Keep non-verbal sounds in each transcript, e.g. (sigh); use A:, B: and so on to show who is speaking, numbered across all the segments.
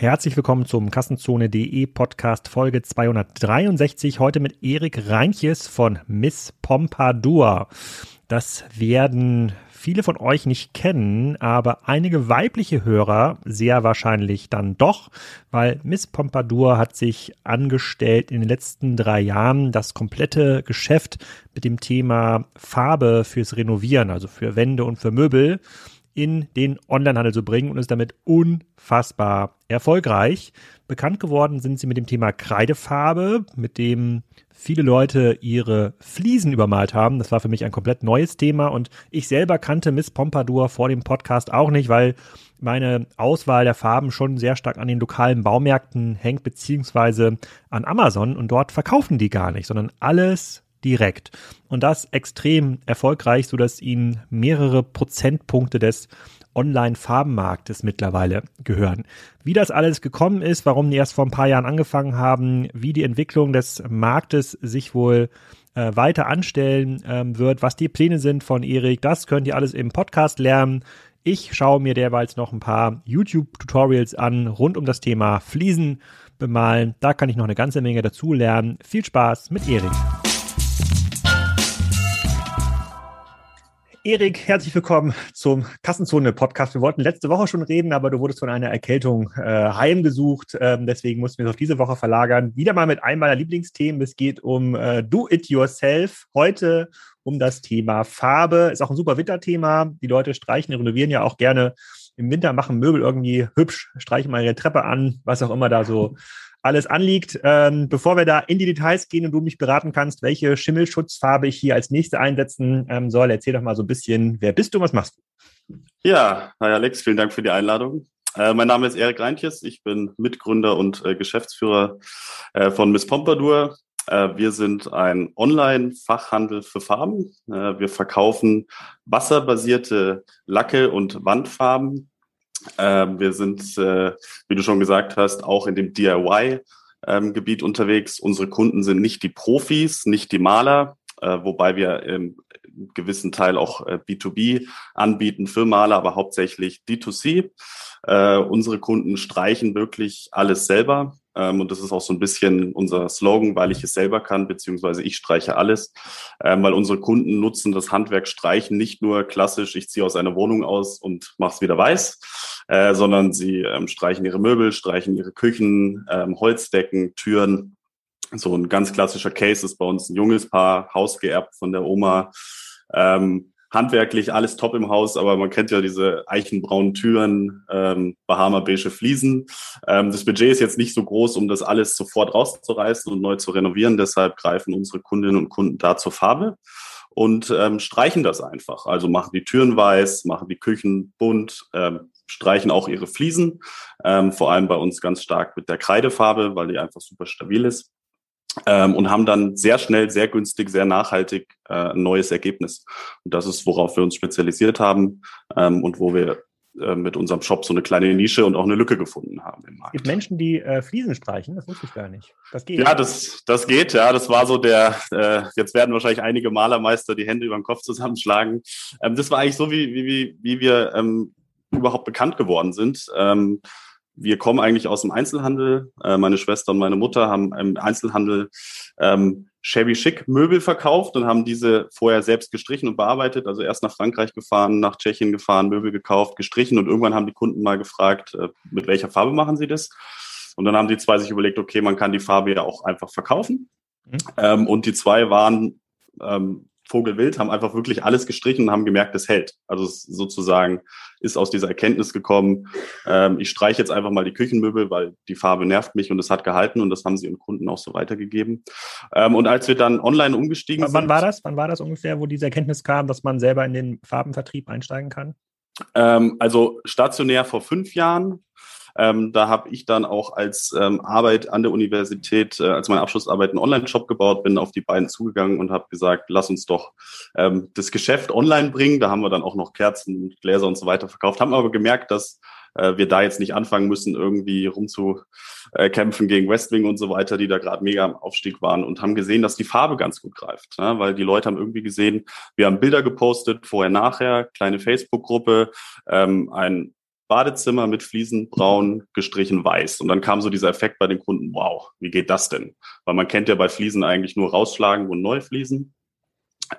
A: Herzlich willkommen zum Kassenzone.de Podcast Folge 263. Heute mit Erik Reinches von Miss Pompadour. Das werden viele von euch nicht kennen, aber einige weibliche Hörer sehr wahrscheinlich dann doch, weil Miss Pompadour hat sich angestellt in den letzten drei Jahren das komplette Geschäft mit dem Thema Farbe fürs Renovieren, also für Wände und für Möbel in den Onlinehandel zu bringen und ist damit unfassbar erfolgreich. Bekannt geworden sind sie mit dem Thema Kreidefarbe, mit dem viele Leute ihre Fliesen übermalt haben. Das war für mich ein komplett neues Thema und ich selber kannte Miss Pompadour vor dem Podcast auch nicht, weil meine Auswahl der Farben schon sehr stark an den lokalen Baumärkten hängt, beziehungsweise an Amazon und dort verkaufen die gar nicht, sondern alles direkt. Und das extrem erfolgreich, sodass ihnen mehrere Prozentpunkte des Online-Farbenmarktes mittlerweile gehören. Wie das alles gekommen ist, warum die erst vor ein paar Jahren angefangen haben, wie die Entwicklung des Marktes sich wohl äh, weiter anstellen ähm, wird, was die Pläne sind von Erik, das könnt ihr alles im Podcast lernen. Ich schaue mir derweils noch ein paar YouTube-Tutorials an rund um das Thema Fliesen bemalen. Da kann ich noch eine ganze Menge dazu lernen. Viel Spaß mit Erik. Erik, herzlich willkommen zum Kassenzone-Podcast. Wir wollten letzte Woche schon reden, aber du wurdest von einer Erkältung äh, heimgesucht. Ähm, deswegen mussten wir es auf diese Woche verlagern. Wieder mal mit einem meiner Lieblingsthemen. Es geht um äh, Do-It-Yourself. Heute um das Thema Farbe. Ist auch ein super Winterthema. Die Leute streichen, renovieren ja auch gerne im Winter, machen Möbel irgendwie hübsch, streichen mal ihre Treppe an, was auch immer da so alles anliegt. Ähm, bevor wir da in die Details gehen und du mich beraten kannst, welche Schimmelschutzfarbe ich hier als nächste einsetzen ähm, soll, erzähl doch mal so ein bisschen, wer bist du und was machst du?
B: Ja, hi Alex, vielen Dank für die Einladung. Äh, mein Name ist Erik Reintjes, ich bin Mitgründer und äh, Geschäftsführer äh, von Miss Pompadour. Äh, wir sind ein Online-Fachhandel für Farben. Äh, wir verkaufen wasserbasierte Lacke und Wandfarben wir sind, äh, wie du schon gesagt hast, auch in dem DIY-Gebiet ähm, unterwegs. Unsere Kunden sind nicht die Profis, nicht die Maler, äh, wobei wir im gewissen Teil auch äh, B2B anbieten für Maler, aber hauptsächlich D2C. Äh, unsere Kunden streichen wirklich alles selber. Ähm, und das ist auch so ein bisschen unser Slogan, weil ich es selber kann, beziehungsweise ich streiche alles, ähm, weil unsere Kunden nutzen das Handwerk Streichen nicht nur klassisch, ich ziehe aus einer Wohnung aus und mache es wieder weiß, äh, sondern sie ähm, streichen ihre Möbel, streichen ihre Küchen, Holzdecken, Türen. So ein ganz klassischer Case ist bei uns ein junges Paar, hausgeerbt von der Oma. Ähm, handwerklich alles top im Haus, aber man kennt ja diese eichenbraunen Türen, ähm, Bahama beige Fliesen. Ähm, das Budget ist jetzt nicht so groß, um das alles sofort rauszureißen und neu zu renovieren. Deshalb greifen unsere Kundinnen und Kunden da zur Farbe und ähm, streichen das einfach. Also machen die Türen weiß, machen die Küchen bunt, ähm, streichen auch ihre Fliesen, ähm, vor allem bei uns ganz stark mit der Kreidefarbe, weil die einfach super stabil ist ähm, und haben dann sehr schnell, sehr günstig, sehr nachhaltig äh, ein neues Ergebnis. Und das ist, worauf wir uns spezialisiert haben ähm, und wo wir äh, mit unserem Shop so eine kleine Nische und auch eine Lücke gefunden haben
A: im Markt. Es gibt Menschen, die äh, Fliesen streichen, das wusste ich gar nicht.
B: Das geht. Ja, das, das geht, ja. Das war so der, äh, jetzt werden wahrscheinlich einige Malermeister die Hände über den Kopf zusammenschlagen. Ähm, das war eigentlich so, wie, wie, wie, wie wir ähm, überhaupt bekannt geworden sind. Ähm, wir kommen eigentlich aus dem Einzelhandel. Äh, meine Schwester und meine Mutter haben im Einzelhandel ähm, Shabby Chic Möbel verkauft und haben diese vorher selbst gestrichen und bearbeitet. Also erst nach Frankreich gefahren, nach Tschechien gefahren, Möbel gekauft, gestrichen und irgendwann haben die Kunden mal gefragt, äh, mit welcher Farbe machen sie das? Und dann haben die zwei sich überlegt, okay, man kann die Farbe ja auch einfach verkaufen. Mhm. Ähm, und die zwei waren ähm, Vogelwild, haben einfach wirklich alles gestrichen und haben gemerkt, es hält. Also es sozusagen ist aus dieser Erkenntnis gekommen, ähm, ich streiche jetzt einfach mal die Küchenmöbel, weil die Farbe nervt mich und es hat gehalten und das haben sie ihren Kunden auch so weitergegeben. Ähm, und als wir dann online umgestiegen
A: Wann sind. Wann war das? Wann war das ungefähr, wo diese Erkenntnis kam, dass man selber in den Farbenvertrieb einsteigen kann?
B: Ähm, also stationär vor fünf Jahren, ähm, da habe ich dann auch als ähm, Arbeit an der Universität, äh, als meine Abschlussarbeit einen Online-Shop gebaut, bin auf die beiden zugegangen und habe gesagt, lass uns doch ähm, das Geschäft online bringen. Da haben wir dann auch noch Kerzen, Gläser und so weiter verkauft, haben aber gemerkt, dass äh, wir da jetzt nicht anfangen müssen, irgendwie rumzukämpfen gegen Westwing und so weiter, die da gerade mega am Aufstieg waren und haben gesehen, dass die Farbe ganz gut greift, ne? weil die Leute haben irgendwie gesehen, wir haben Bilder gepostet, vorher, nachher, kleine Facebook-Gruppe, ähm, ein Badezimmer mit Fliesen braun gestrichen weiß. Und dann kam so dieser Effekt bei den Kunden, wow, wie geht das denn? Weil man kennt ja bei Fliesen eigentlich nur rausschlagen und neu fließen.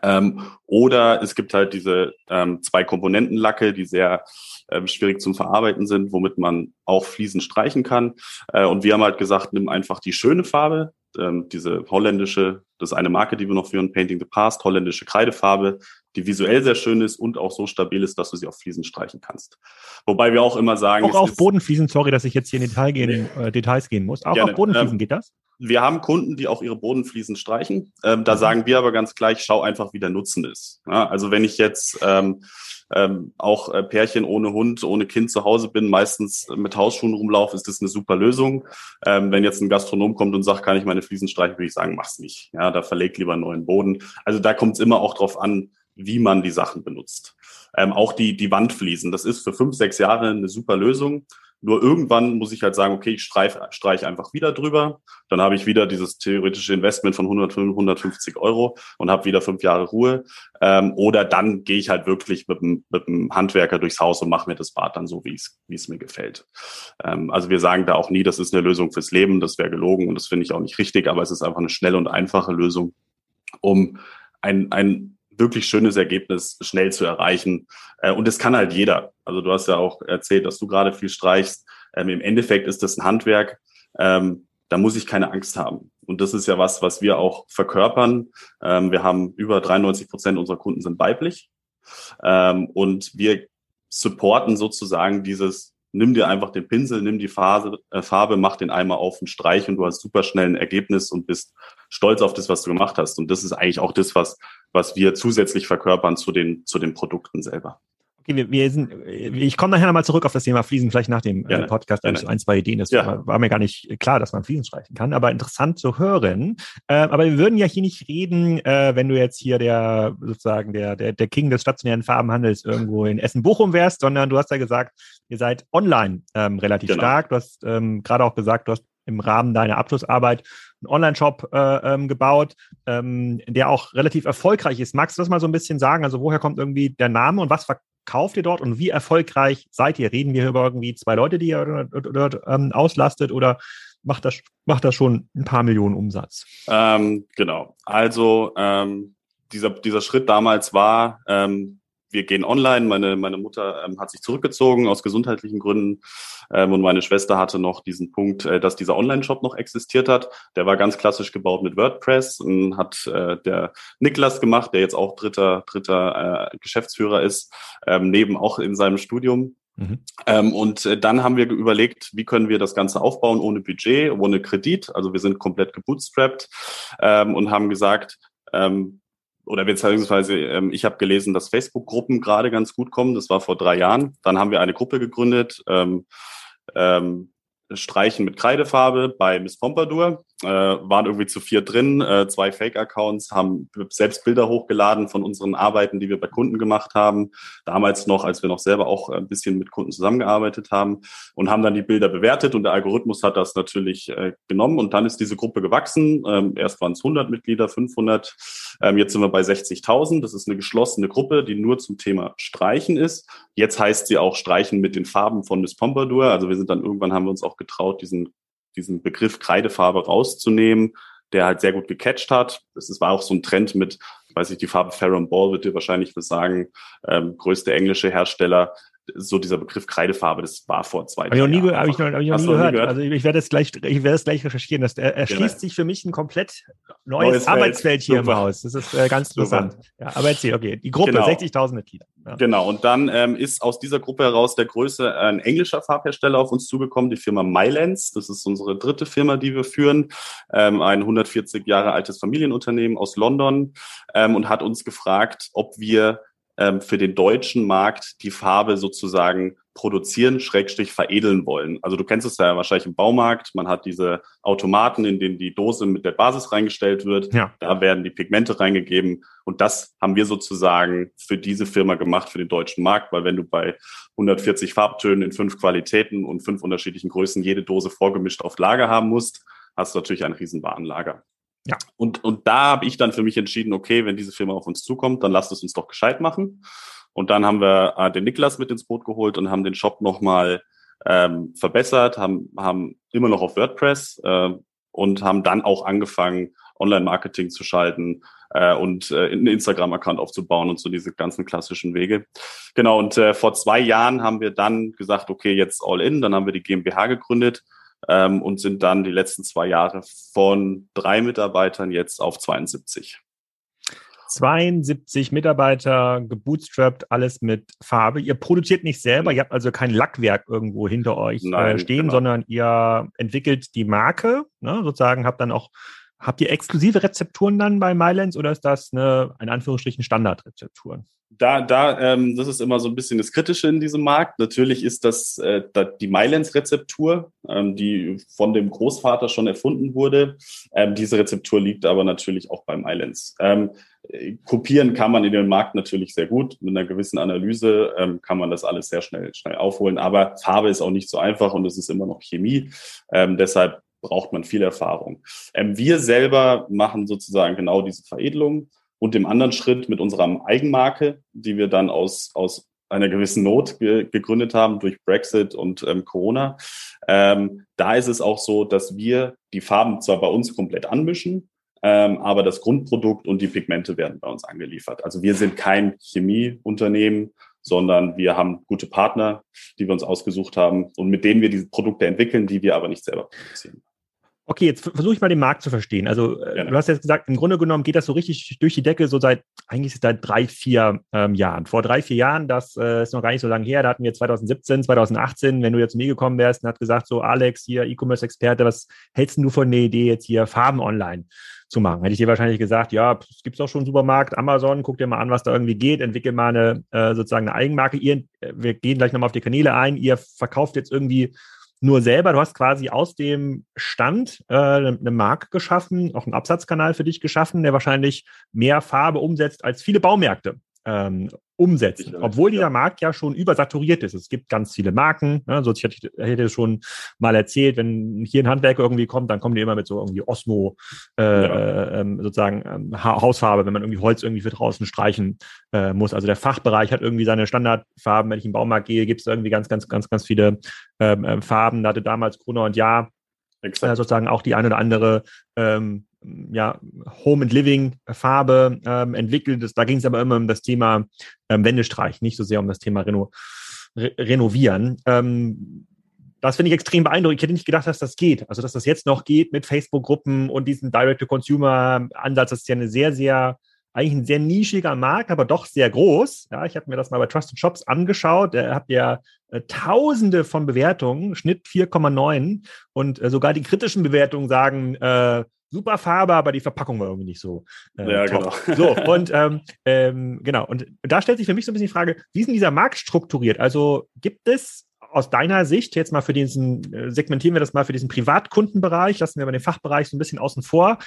B: Ähm, oder es gibt halt diese ähm, zwei Komponentenlacke, die sehr ähm, schwierig zum Verarbeiten sind, womit man auch Fliesen streichen kann. Äh, und wir haben halt gesagt, nimm einfach die schöne Farbe, ähm, diese holländische, das ist eine Marke, die wir noch führen, Painting the Past, holländische Kreidefarbe, die visuell sehr schön ist und auch so stabil ist, dass du sie auf Fliesen streichen kannst. Wobei wir auch immer sagen,
A: auch auf Bodenfliesen, sorry, dass ich jetzt hier in Detail gehen, nee. äh, Details gehen muss. Auch Gerne. auf Bodenfliesen ähm, geht das?
B: Wir haben Kunden, die auch ihre Bodenfliesen streichen. Ähm, da mhm. sagen wir aber ganz gleich, schau einfach, wie der Nutzen ist. Ja, also wenn ich jetzt ähm, ähm, auch äh, Pärchen ohne Hund, ohne Kind zu Hause bin, meistens mit Hausschuhen rumlaufe, ist das eine super Lösung. Ähm, wenn jetzt ein Gastronom kommt und sagt, kann ich meine Fliesen streichen, würde ich sagen, mach's nicht. Ja, da verleg lieber einen neuen Boden. Also da kommt es immer auch drauf an, wie man die Sachen benutzt. Ähm, auch die, die Wandfliesen, das ist für fünf, sechs Jahre eine super Lösung. Nur irgendwann muss ich halt sagen, okay, ich streiche streich einfach wieder drüber. Dann habe ich wieder dieses theoretische Investment von 100, 150 Euro und habe wieder fünf Jahre Ruhe. Ähm, oder dann gehe ich halt wirklich mit dem, mit dem Handwerker durchs Haus und mache mir das Bad dann so, wie es wie es mir gefällt. Ähm, also wir sagen da auch nie, das ist eine Lösung fürs Leben, das wäre gelogen und das finde ich auch nicht richtig, aber es ist einfach eine schnelle und einfache Lösung, um ein, ein wirklich schönes Ergebnis schnell zu erreichen. Äh, und das kann halt jeder. Also du hast ja auch erzählt, dass du gerade viel streichst. Ähm, Im Endeffekt ist das ein Handwerk. Ähm, da muss ich keine Angst haben. Und das ist ja was, was wir auch verkörpern. Ähm, wir haben über 93 Prozent unserer Kunden sind weiblich. Und wir supporten sozusagen dieses, nimm dir einfach den Pinsel, nimm die Phase, äh, Farbe, mach den einmal auf und streich und du hast super schnell ein Ergebnis und bist stolz auf das, was du gemacht hast. Und das ist eigentlich auch das, was, was wir zusätzlich verkörpern zu den, zu den Produkten selber.
A: Okay, wir, wir sind, ich komme nachher nochmal zurück auf das Thema Fliesen, vielleicht nach dem äh, Podcast, da so ein, zwei Ideen. Das ja. war, war, mir gar nicht klar, dass man Fliesen streichen kann, aber interessant zu hören. Äh, aber wir würden ja hier nicht reden, äh, wenn du jetzt hier der sozusagen der, der, der King des stationären Farbenhandels irgendwo in Essen-Bochum wärst, sondern du hast ja gesagt, ihr seid online ähm, relativ genau. stark. Du hast ähm, gerade auch gesagt, du hast im Rahmen deiner Abschlussarbeit einen Online-Shop äh, ähm, gebaut, ähm, der auch relativ erfolgreich ist. Magst du das mal so ein bisschen sagen? Also woher kommt irgendwie der Name und was verkauft ihr dort und wie erfolgreich seid ihr? Reden wir über irgendwie zwei Leute, die ihr dort ähm, auslastet oder macht das, macht das schon ein paar Millionen Umsatz?
B: Ähm, genau. Also ähm, dieser, dieser Schritt damals war, ähm, wir gehen online. Meine, meine Mutter ähm, hat sich zurückgezogen aus gesundheitlichen Gründen ähm, und meine Schwester hatte noch diesen Punkt, äh, dass dieser Online-Shop noch existiert hat. Der war ganz klassisch gebaut mit WordPress und hat äh, der Niklas gemacht, der jetzt auch dritter, dritter äh, Geschäftsführer ist, ähm, neben auch in seinem Studium. Mhm. Ähm, und äh, dann haben wir überlegt, wie können wir das Ganze aufbauen ohne Budget, ohne Kredit. Also wir sind komplett gebootstrapped ähm, und haben gesagt, ähm, oder beziehungsweise ähm, ich habe gelesen, dass Facebook-Gruppen gerade ganz gut kommen. Das war vor drei Jahren. Dann haben wir eine Gruppe gegründet, ähm, ähm, Streichen mit Kreidefarbe bei Miss Pompadour äh, waren irgendwie zu vier drin, äh, zwei Fake-Accounts, haben selbst Bilder hochgeladen von unseren Arbeiten, die wir bei Kunden gemacht haben. Damals noch, als wir noch selber auch ein bisschen mit Kunden zusammengearbeitet haben und haben dann die Bilder bewertet und der Algorithmus hat das natürlich äh, genommen und dann ist diese Gruppe gewachsen. Ähm, erst waren es 100 Mitglieder, 500, ähm, jetzt sind wir bei 60.000. Das ist eine geschlossene Gruppe, die nur zum Thema Streichen ist. Jetzt heißt sie auch Streichen mit den Farben von Miss Pompadour. Also wir sind dann irgendwann haben wir uns auch getraut, diesen diesen Begriff Kreidefarbe rauszunehmen, der halt sehr gut gecatcht hat. Ist, war auch so ein Trend mit, weiß ich, die Farbe Farron Ball wird dir wahrscheinlich was sagen, ähm, größte englische Hersteller, so dieser Begriff Kreidefarbe, das war vor zwei
A: Jahren. Habe ich noch nie, hab ich noch, ich noch nie gehört. gehört. Also ich werde es gleich, ich werde es gleich recherchieren. Das erschließt ja, sich für mich ein komplett neues, neues Arbeitsfeld hier Super. im Haus. Das ist äh, ganz interessant. Ja, aber erzähl, okay. Die Gruppe, genau. 60.000 Mitglieder.
B: Ja. Genau. Und dann ähm, ist aus dieser Gruppe heraus der größte ein englischer Farbhersteller auf uns zugekommen, die Firma Mylands. Das ist unsere dritte Firma, die wir führen. Ähm, ein 140 Jahre altes Familienunternehmen aus London ähm, und hat uns gefragt, ob wir ähm, für den deutschen Markt die Farbe sozusagen produzieren, schrägstrich veredeln wollen. Also du kennst es ja wahrscheinlich im Baumarkt. Man hat diese Automaten, in denen die Dose mit der Basis reingestellt wird. Ja. Da werden die Pigmente reingegeben. Und das haben wir sozusagen für diese Firma gemacht, für den deutschen Markt. Weil wenn du bei 140 Farbtönen in fünf Qualitäten und fünf unterschiedlichen Größen jede Dose vorgemischt auf Lager haben musst, hast du natürlich ein Riesenwarenlager. Ja. Und, und da habe ich dann für mich entschieden, okay, wenn diese Firma auf uns zukommt, dann lasst es uns doch gescheit machen. Und dann haben wir äh, den Niklas mit ins Boot geholt und haben den Shop nochmal ähm, verbessert, haben, haben immer noch auf WordPress äh, und haben dann auch angefangen, Online-Marketing zu schalten äh, und äh, einen Instagram-Account aufzubauen und so diese ganzen klassischen Wege. Genau, und äh, vor zwei Jahren haben wir dann gesagt, okay, jetzt all in, dann haben wir die GmbH gegründet ähm, und sind dann die letzten zwei Jahre von drei Mitarbeitern jetzt auf 72.
A: 72 Mitarbeiter, gebootstrapped, alles mit Farbe. Ihr produziert nicht selber, ihr habt also kein Lackwerk irgendwo hinter euch äh, Nein, stehen, genau. sondern ihr entwickelt die Marke, ne, sozusagen habt dann auch Habt ihr exklusive Rezepturen dann bei Mylens oder ist das eine, in Anführungsstrichen, Standardrezepturen?
B: Da, da, ähm, das ist immer so ein bisschen das Kritische in diesem Markt. Natürlich ist das äh, die Mylens-Rezeptur, ähm, die von dem Großvater schon erfunden wurde. Ähm, diese Rezeptur liegt aber natürlich auch bei Mylens. Ähm, kopieren kann man in den Markt natürlich sehr gut. Mit einer gewissen Analyse ähm, kann man das alles sehr schnell, schnell aufholen. Aber Farbe ist auch nicht so einfach und es ist immer noch Chemie. Ähm, deshalb braucht man viel Erfahrung. Ähm, wir selber machen sozusagen genau diese Veredelung und im anderen Schritt mit unserer Eigenmarke, die wir dann aus, aus einer gewissen Not ge gegründet haben durch Brexit und ähm, Corona. Ähm, da ist es auch so, dass wir die Farben zwar bei uns komplett anmischen, ähm, aber das Grundprodukt und die Pigmente werden bei uns angeliefert. Also wir sind kein Chemieunternehmen, sondern wir haben gute Partner, die wir uns ausgesucht haben und mit denen wir diese Produkte entwickeln, die wir aber nicht selber produzieren.
A: Okay, jetzt versuche ich mal den Markt zu verstehen. Also äh, ja. du hast jetzt gesagt, im Grunde genommen geht das so richtig durch die Decke so seit eigentlich seit drei, vier ähm, Jahren. Vor drei, vier Jahren, das äh, ist noch gar nicht so lange her, da hatten wir 2017, 2018, wenn du jetzt zu mir gekommen wärst und hat gesagt, so Alex, hier E-Commerce-Experte, was hältst du von der Idee, jetzt hier Farben online zu machen? Hätte ich dir wahrscheinlich gesagt, ja, es gibt auch schon einen Supermarkt, Amazon, guck dir mal an, was da irgendwie geht, entwickel mal eine äh, sozusagen eine Eigenmarke. Ihr, äh, wir gehen gleich nochmal auf die Kanäle ein, ihr verkauft jetzt irgendwie nur selber, du hast quasi aus dem Stand äh, eine Marke geschaffen, auch einen Absatzkanal für dich geschaffen, der wahrscheinlich mehr Farbe umsetzt als viele Baumärkte ähm, umsetzen, obwohl dieser Markt ja schon übersaturiert ist. Es gibt ganz viele Marken. Ne? So, ich hätte, hätte schon mal erzählt, wenn hier ein Handwerker irgendwie kommt, dann kommen die immer mit so irgendwie Osmo äh, ja. äh, sozusagen ähm, Hausfarbe, wenn man irgendwie Holz irgendwie für draußen streichen äh, muss. Also der Fachbereich hat irgendwie seine Standardfarben. Wenn ich in den Baumarkt gehe, gibt es irgendwie ganz, ganz, ganz, ganz viele ähm, äh, Farben. Da hatte damals Gruner und Ja äh, sozusagen auch die eine oder andere ähm, ja, Home and Living Farbe ähm, entwickelt. Da ging es aber immer um das Thema ähm, Wendestreich, nicht so sehr um das Thema Reno, Re Renovieren. Ähm, das finde ich extrem beeindruckend. Ich hätte nicht gedacht, dass das geht. Also, dass das jetzt noch geht mit Facebook-Gruppen und diesem Direct-to-Consumer-Ansatz. Das ist ja eine sehr, sehr, eigentlich ein sehr nischiger Markt, aber doch sehr groß. Ja, ich habe mir das mal bei Trusted Shops angeschaut. Da habt ihr äh, Tausende von Bewertungen, Schnitt 4,9 und äh, sogar die kritischen Bewertungen sagen, äh, super Farbe, aber die Verpackung war irgendwie nicht so.
B: Äh, ja, top.
A: genau. So, (laughs) und ähm, ähm, genau, und da stellt sich für mich so ein bisschen die Frage, wie ist denn dieser Markt strukturiert? Also gibt es aus deiner Sicht, jetzt mal für diesen, äh, segmentieren wir das mal für diesen Privatkundenbereich, lassen wir aber den Fachbereich so ein bisschen außen vor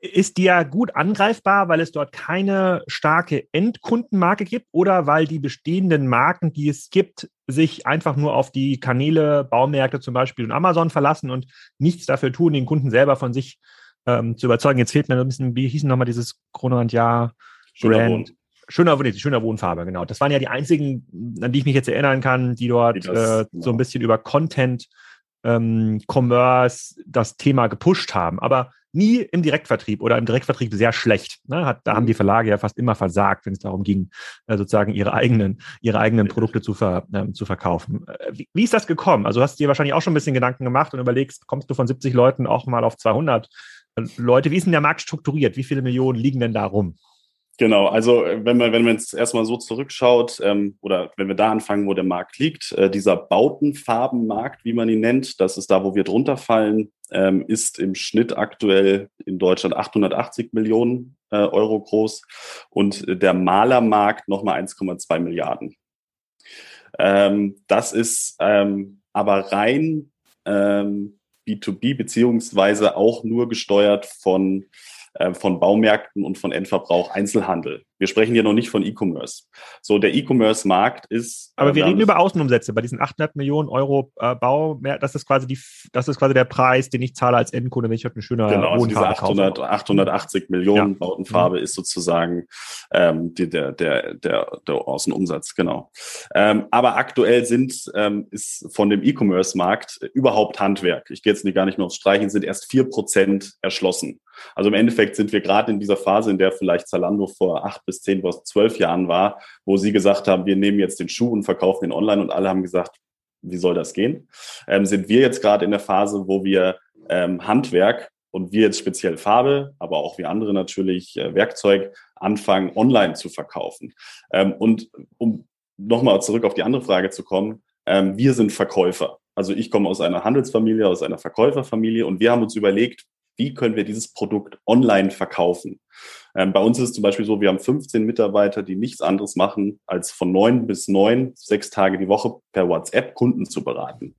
A: ist die ja gut angreifbar, weil es dort keine starke Endkundenmarke gibt oder weil die bestehenden Marken, die es gibt, sich einfach nur auf die Kanäle, Baumärkte zum Beispiel und Amazon verlassen und nichts dafür tun, den Kunden selber von sich ähm, zu überzeugen. Jetzt fehlt mir ein bisschen, wie hieß denn nochmal dieses Ja Brand? Schöner, nee, schöner Wohnfarbe, genau. Das waren ja die einzigen, an die ich mich jetzt erinnern kann, die dort die das, äh, genau. so ein bisschen über Content, ähm, Commerce das Thema gepusht haben. Aber nie im Direktvertrieb oder im Direktvertrieb sehr schlecht. Ne? Hat, da haben die mhm. Verlage ja fast immer versagt, wenn es darum ging, äh, sozusagen ihre eigenen, ihre eigenen Produkte zu, ver, äh, zu verkaufen. Äh, wie, wie, ist das gekommen? Also hast du dir wahrscheinlich auch schon ein bisschen Gedanken gemacht und überlegst, kommst du von 70 Leuten auch mal auf 200 äh, Leute? Wie ist denn der Markt strukturiert? Wie viele Millionen liegen denn da rum?
B: Genau, also äh, wenn man, wenn man jetzt erstmal so zurückschaut, ähm, oder wenn wir da anfangen, wo der Markt liegt, äh, dieser Bautenfarbenmarkt, wie man ihn nennt, das ist da, wo wir drunter fallen, ähm, ist im Schnitt aktuell in Deutschland 880 Millionen äh, Euro groß und der Malermarkt nochmal 1,2 Milliarden. Ähm, das ist ähm, aber rein ähm, B2B beziehungsweise auch nur gesteuert von von Baumärkten und von Endverbrauch Einzelhandel. Wir sprechen hier noch nicht von E-Commerce. So, der E-Commerce-Markt ist.
A: Aber wir äh, reden über Außenumsätze. Bei diesen 800 Millionen Euro äh, Bau, das ist quasi die, das ist quasi der Preis, den ich zahle als Endkunde, wenn ich heute eine schöne
B: genau, also diese 800, 880 Millionen ja. Bautenfarbe mhm. ist sozusagen ähm, die, der, der, der, der Außenumsatz, genau. Ähm, aber aktuell sind, ähm, ist von dem E-Commerce-Markt überhaupt Handwerk. Ich gehe jetzt gar nicht mehr aufs Streichen, sind erst vier Prozent erschlossen. Also im Endeffekt sind wir gerade in dieser Phase, in der vielleicht Zalando vor acht bis zehn, bis zwölf Jahren war, wo sie gesagt haben, wir nehmen jetzt den Schuh und verkaufen ihn online und alle haben gesagt, wie soll das gehen? Ähm, sind wir jetzt gerade in der Phase, wo wir ähm, Handwerk und wir jetzt speziell Farbe, aber auch wie andere natürlich äh, Werkzeug anfangen, online zu verkaufen. Ähm, und um nochmal zurück auf die andere Frage zu kommen, ähm, wir sind Verkäufer. Also ich komme aus einer Handelsfamilie, aus einer Verkäuferfamilie und wir haben uns überlegt, wie können wir dieses Produkt online verkaufen. Ähm, bei uns ist es zum Beispiel so, wir haben 15 Mitarbeiter, die nichts anderes machen, als von neun bis neun, sechs Tage die Woche per WhatsApp Kunden zu beraten.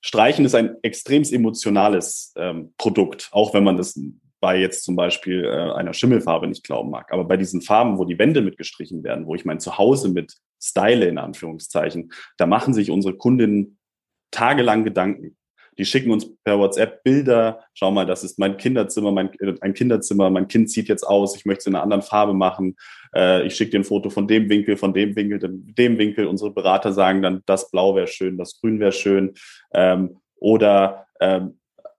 B: Streichen ist ein extrem emotionales ähm, Produkt, auch wenn man das bei jetzt zum Beispiel äh, einer Schimmelfarbe nicht glauben mag. Aber bei diesen Farben, wo die Wände mitgestrichen werden, wo ich mein Zuhause mit style in Anführungszeichen, da machen sich unsere Kundinnen tagelang Gedanken. Die schicken uns per WhatsApp Bilder. Schau mal, das ist mein Kinderzimmer, mein, äh, ein Kinderzimmer. Mein Kind zieht jetzt aus. Ich möchte es in einer anderen Farbe machen. Äh, ich schicke dir ein Foto von dem Winkel, von dem Winkel, dem Winkel. Unsere Berater sagen dann, das Blau wäre schön, das Grün wäre schön. Ähm, oder ähm,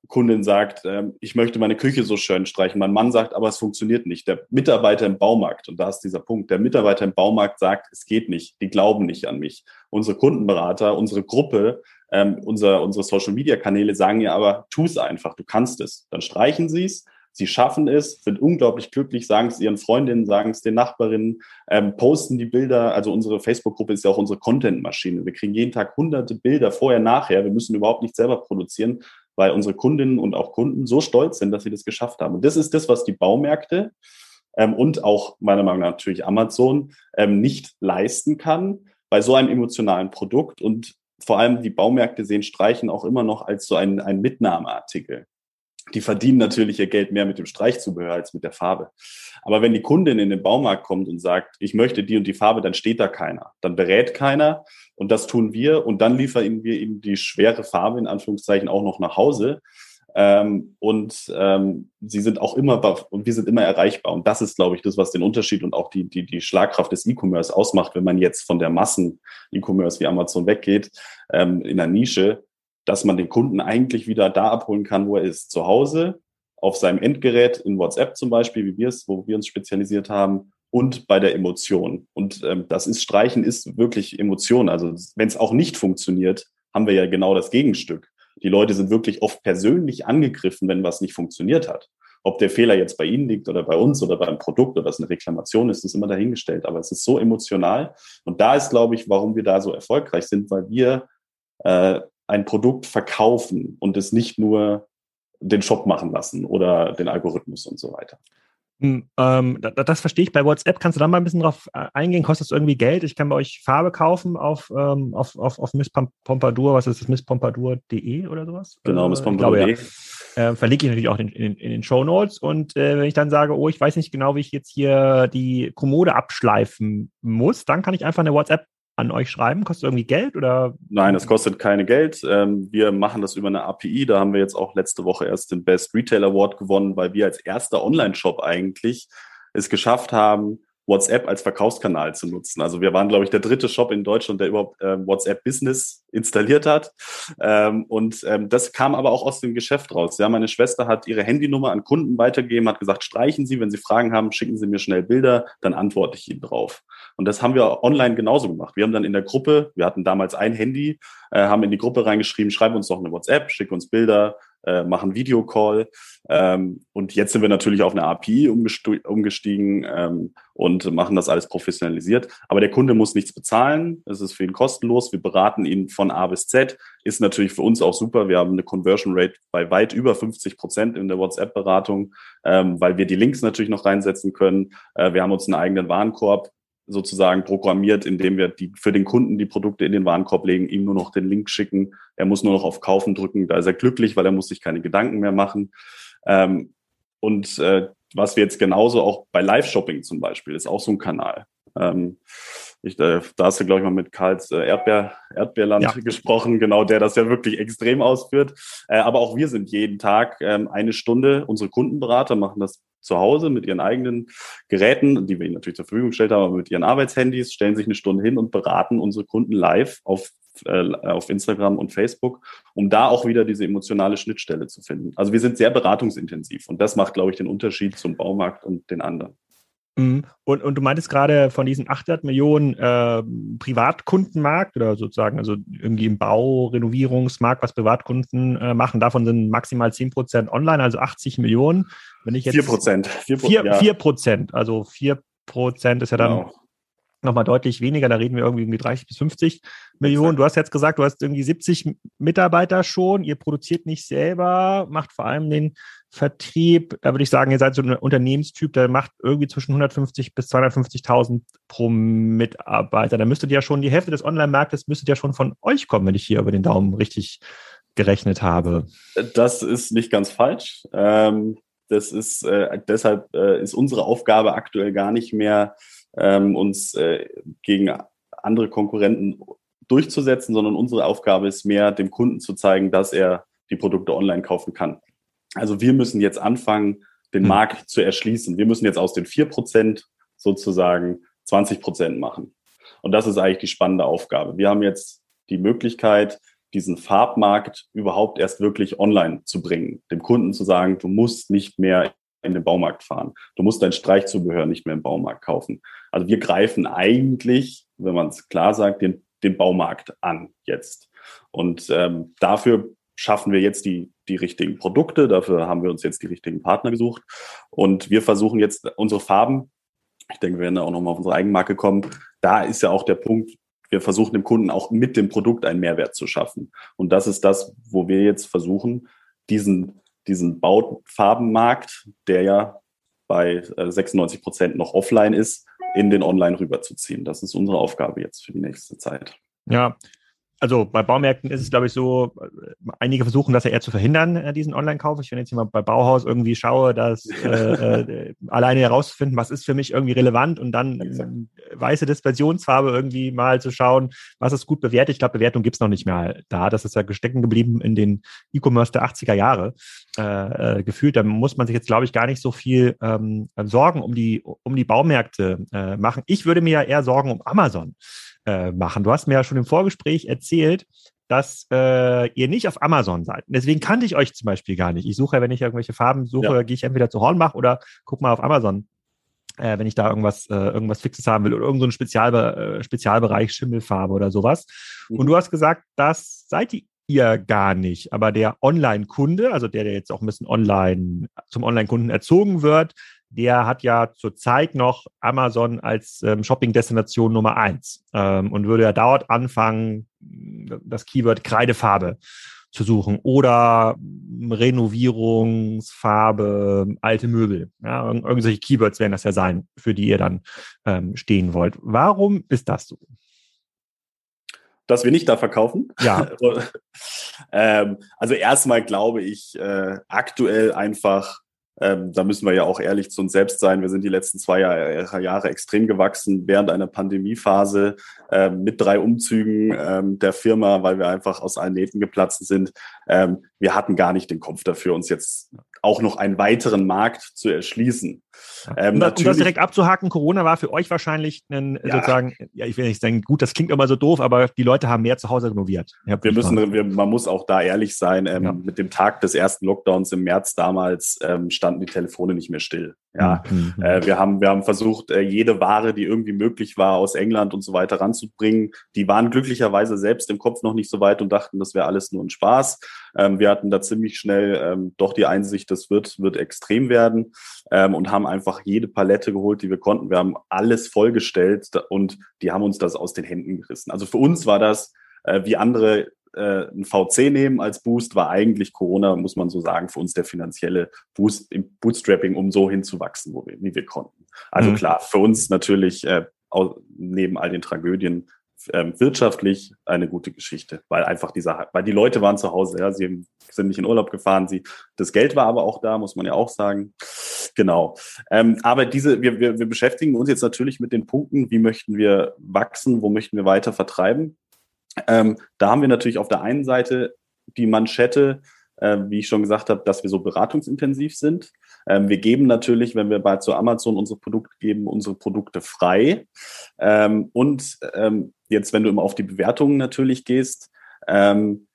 B: Kundin sagt, ähm, ich möchte meine Küche so schön streichen. Mein Mann sagt, aber es funktioniert nicht. Der Mitarbeiter im Baumarkt, und da ist dieser Punkt, der Mitarbeiter im Baumarkt sagt, es geht nicht. Die glauben nicht an mich. Unsere Kundenberater, unsere Gruppe ähm, unser, unsere Social-Media-Kanäle sagen ja aber, tu es einfach, du kannst es. Dann streichen sie es, sie schaffen es, sind unglaublich glücklich, sagen es ihren Freundinnen, sagen es den Nachbarinnen, ähm, posten die Bilder. Also unsere Facebook-Gruppe ist ja auch unsere Content-Maschine. Wir kriegen jeden Tag hunderte Bilder vorher, nachher. Wir müssen überhaupt nicht selber produzieren, weil unsere Kundinnen und auch Kunden so stolz sind, dass sie das geschafft haben. Und das ist das, was die Baumärkte ähm, und auch meiner Meinung nach natürlich Amazon ähm, nicht leisten kann bei so einem emotionalen Produkt. Und vor allem die Baumärkte sehen Streichen auch immer noch als so ein, ein Mitnahmeartikel. Die verdienen natürlich ihr Geld mehr mit dem Streichzubehör als mit der Farbe. Aber wenn die Kundin in den Baumarkt kommt und sagt, ich möchte die und die Farbe, dann steht da keiner. Dann berät keiner. Und das tun wir. Und dann liefern wir ihm die schwere Farbe in Anführungszeichen auch noch nach Hause. Ähm, und ähm, sie sind auch immer und wir sind immer erreichbar. Und das ist, glaube ich, das, was den Unterschied und auch die, die, die Schlagkraft des E-Commerce ausmacht, wenn man jetzt von der Massen-E-Commerce wie Amazon weggeht, ähm, in der Nische, dass man den Kunden eigentlich wieder da abholen kann, wo er ist. Zu Hause, auf seinem Endgerät, in WhatsApp zum Beispiel, wie wir es, wo wir uns spezialisiert haben, und bei der Emotion. Und ähm, das ist Streichen ist wirklich Emotion. Also wenn es auch nicht funktioniert, haben wir ja genau das Gegenstück. Die Leute sind wirklich oft persönlich angegriffen, wenn was nicht funktioniert hat. Ob der Fehler jetzt bei Ihnen liegt oder bei uns oder beim Produkt oder es eine Reklamation ist, ist immer dahingestellt. Aber es ist so emotional. Und da ist, glaube ich, warum wir da so erfolgreich sind, weil wir äh, ein Produkt verkaufen und es nicht nur den Shop machen lassen oder den Algorithmus und so weiter.
A: Hm, ähm, das, das, verstehe ich. Bei WhatsApp kannst du da mal ein bisschen drauf äh, eingehen. Kostet das irgendwie Geld? Ich kann bei euch Farbe kaufen auf, ähm, auf, auf, auf Miss Pompadour. Was ist das? Misspompadour.de oder sowas?
B: Genau, äh, misspompadour.de.
A: Ja. Äh, verlinke ich natürlich auch in, in, in den Show Notes. Und äh, wenn ich dann sage, oh, ich weiß nicht genau, wie ich jetzt hier die Kommode abschleifen muss, dann kann ich einfach eine WhatsApp an euch schreiben? Kostet irgendwie Geld oder?
B: Nein, es kostet keine Geld. Ähm, wir machen das über eine API. Da haben wir jetzt auch letzte Woche erst den Best Retail Award gewonnen, weil wir als erster Online-Shop eigentlich es geschafft haben, WhatsApp als Verkaufskanal zu nutzen. Also wir waren, glaube ich, der dritte Shop in Deutschland, der überhaupt äh, WhatsApp Business installiert hat. Ähm, und ähm, das kam aber auch aus dem Geschäft raus. Ja, meine Schwester hat ihre Handynummer an Kunden weitergegeben, hat gesagt, streichen Sie, wenn Sie Fragen haben, schicken Sie mir schnell Bilder, dann antworte ich Ihnen drauf. Und das haben wir online genauso gemacht. Wir haben dann in der Gruppe, wir hatten damals ein Handy, äh, haben in die Gruppe reingeschrieben, schreib uns doch eine WhatsApp, schick uns Bilder, äh, machen Videocall. Ähm, und jetzt sind wir natürlich auf eine API umgestiegen ähm, und machen das alles professionalisiert. Aber der Kunde muss nichts bezahlen. Es ist für ihn kostenlos. Wir beraten ihn von A bis Z. Ist natürlich für uns auch super. Wir haben eine Conversion Rate bei weit über 50 Prozent in der WhatsApp-Beratung, ähm, weil wir die Links natürlich noch reinsetzen können. Äh, wir haben uns einen eigenen Warenkorb sozusagen programmiert, indem wir die, für den Kunden die Produkte in den Warenkorb legen, ihm nur noch den Link schicken. Er muss nur noch auf Kaufen drücken. Da ist er glücklich, weil er muss sich keine Gedanken mehr machen. Ähm, und äh, was wir jetzt genauso auch bei Live-Shopping zum Beispiel, ist auch so ein Kanal. Ähm, ich, äh, da hast du, glaube ich, mal mit Karls äh, Erdbeer, Erdbeerland ja. gesprochen, genau, der das ja wirklich extrem ausführt. Äh, aber auch wir sind jeden Tag ähm, eine Stunde, unsere Kundenberater machen das zu Hause mit ihren eigenen Geräten, die wir ihnen natürlich zur Verfügung gestellt haben, aber mit ihren Arbeitshandys, stellen sich eine Stunde hin und beraten unsere Kunden live auf, auf Instagram und Facebook, um da auch wieder diese emotionale Schnittstelle zu finden. Also wir sind sehr beratungsintensiv und das macht, glaube ich, den Unterschied zum Baumarkt und den anderen.
A: Mhm. Und, und du meintest gerade von diesen 800 Millionen äh, Privatkundenmarkt oder sozusagen, also irgendwie im Bau, Renovierungsmarkt, was Privatkunden äh, machen, davon sind maximal 10 Prozent online, also 80 Millionen.
B: Wenn ich jetzt 4 Prozent.
A: 4 Prozent, also 4 Prozent ist ja dann genau nochmal deutlich weniger. Da reden wir irgendwie um die 30 bis 50 Millionen. Du hast jetzt gesagt, du hast irgendwie 70 Mitarbeiter schon. Ihr produziert nicht selber, macht vor allem den Vertrieb. Da würde ich sagen, ihr seid so ein Unternehmenstyp, der macht irgendwie zwischen 150 bis 250.000 pro Mitarbeiter. Da müsstet ihr ja schon die Hälfte des Online-Marktes müsstet ja schon von euch kommen, wenn ich hier über den Daumen richtig gerechnet habe.
B: Das ist nicht ganz falsch. Ähm, das ist äh, deshalb äh, ist unsere Aufgabe aktuell gar nicht mehr ähm, uns äh, gegen andere Konkurrenten durchzusetzen, sondern unsere Aufgabe ist mehr, dem Kunden zu zeigen, dass er die Produkte online kaufen kann. Also wir müssen jetzt anfangen, den mhm. Markt zu erschließen. Wir müssen jetzt aus den vier Prozent sozusagen 20 Prozent machen. Und das ist eigentlich die spannende Aufgabe. Wir haben jetzt die Möglichkeit, diesen Farbmarkt überhaupt erst wirklich online zu bringen, dem Kunden zu sagen, du musst nicht mehr in den Baumarkt fahren. Du musst dein Streichzubehör nicht mehr im Baumarkt kaufen. Also wir greifen eigentlich, wenn man es klar sagt, den, den Baumarkt an jetzt. Und ähm, dafür schaffen wir jetzt die, die richtigen Produkte, dafür haben wir uns jetzt die richtigen Partner gesucht. Und wir versuchen jetzt unsere Farben, ich denke, wir werden da auch nochmal auf unsere Eigenmarke kommen, da ist ja auch der Punkt, wir versuchen dem Kunden auch mit dem Produkt einen Mehrwert zu schaffen. Und das ist das, wo wir jetzt versuchen, diesen diesen Baufarbenmarkt, der ja bei 96 äh, Prozent noch offline ist, in den Online rüberzuziehen. Das ist unsere Aufgabe jetzt für die nächste Zeit.
A: Ja, also bei Baumärkten ist es, glaube ich, so, einige versuchen das ja eher zu verhindern, äh, diesen Online-Kauf. Ich, wenn jetzt jemand bei Bauhaus irgendwie schaue, dass (laughs) äh, äh, alleine herauszufinden, was ist für mich irgendwie relevant und dann Exakt. weiße Dispersionsfarbe irgendwie mal zu schauen, was ist gut bewertet. Ich glaube, Bewertung gibt's noch nicht mehr da. Das ist ja gestecken geblieben in den E-Commerce der 80er Jahre äh, äh, gefühlt. Da muss man sich jetzt, glaube ich, gar nicht so viel ähm, Sorgen um die, um die Baumärkte äh, machen. Ich würde mir ja eher Sorgen um Amazon äh, machen. Du hast mir ja schon im Vorgespräch erzählt, dass äh, ihr nicht auf Amazon seid. Deswegen kannte ich euch zum Beispiel gar nicht. Ich suche, wenn ich irgendwelche Farben suche, ja. gehe ich entweder zu Hornbach oder guck mal auf Amazon, äh, wenn ich da irgendwas, äh, irgendwas Fixes haben will oder irgendeinen so Spezialbe äh, Spezialbereich Schimmelfarbe oder sowas. Mhm. Und du hast gesagt, das seid ihr gar nicht. Aber der Online-Kunde, also der, der jetzt auch ein bisschen online zum Online-Kunden erzogen wird, der hat ja zurzeit noch Amazon als ähm, Shopping-Destination Nummer eins ähm, und würde ja dort anfangen, das Keyword Kreidefarbe zu suchen oder Renovierungsfarbe, alte Möbel. Ja, irgendwelche Keywords werden das ja sein, für die ihr dann ähm, stehen wollt. Warum ist das so?
B: Dass wir nicht da verkaufen?
A: Ja. (laughs)
B: ähm, also erstmal glaube ich äh, aktuell einfach, ähm, da müssen wir ja auch ehrlich zu uns selbst sein. Wir sind die letzten zwei Jahre, Jahre extrem gewachsen während einer Pandemiephase äh, mit drei Umzügen ähm, der Firma, weil wir einfach aus allen Nähten geplatzt sind. Ähm, wir hatten gar nicht den Kopf dafür, uns jetzt auch noch einen weiteren Markt zu erschließen.
A: Ähm, um, das, um das direkt abzuhaken, Corona war für euch wahrscheinlich ein, ja. sozusagen, ja, ich will nicht sagen, gut, das klingt immer so doof, aber die Leute haben mehr zu Hause renoviert.
B: Wir müssen, wir, man muss auch da ehrlich sein, ähm, ja. mit dem Tag des ersten Lockdowns im März damals ähm, standen die Telefone nicht mehr still. Ja, mhm. äh, wir haben, wir haben versucht, äh, jede Ware, die irgendwie möglich war, aus England und so weiter ranzubringen. Die waren glücklicherweise selbst im Kopf noch nicht so weit und dachten, das wäre alles nur ein Spaß. Ähm, wir hatten da ziemlich schnell ähm, doch die Einsicht, das wird, wird extrem werden ähm, und haben einfach jede Palette geholt, die wir konnten. Wir haben alles vollgestellt und die haben uns das aus den Händen gerissen. Also für uns war das äh, wie andere äh, ein VC nehmen als Boost, war eigentlich Corona, muss man so sagen, für uns der finanzielle Boost im Bootstrapping, um so hinzuwachsen, wo wir, wie wir konnten. Also mhm. klar, für uns natürlich äh, neben all den Tragödien ähm, wirtschaftlich eine gute Geschichte, weil einfach dieser, weil die Leute waren zu Hause, ja, sie sind nicht in Urlaub gefahren, sie, das Geld war aber auch da, muss man ja auch sagen. Genau. Ähm, aber diese, wir, wir, wir beschäftigen uns jetzt natürlich mit den Punkten, wie möchten wir wachsen, wo möchten wir weiter vertreiben. Ähm, da haben wir natürlich auf der einen Seite die Manschette, äh, wie ich schon gesagt habe, dass wir so beratungsintensiv sind. Ähm, wir geben natürlich, wenn wir bei zu Amazon unsere Produkte geben, unsere Produkte frei. Ähm, und ähm, jetzt, wenn du immer auf die Bewertungen natürlich gehst, ähm,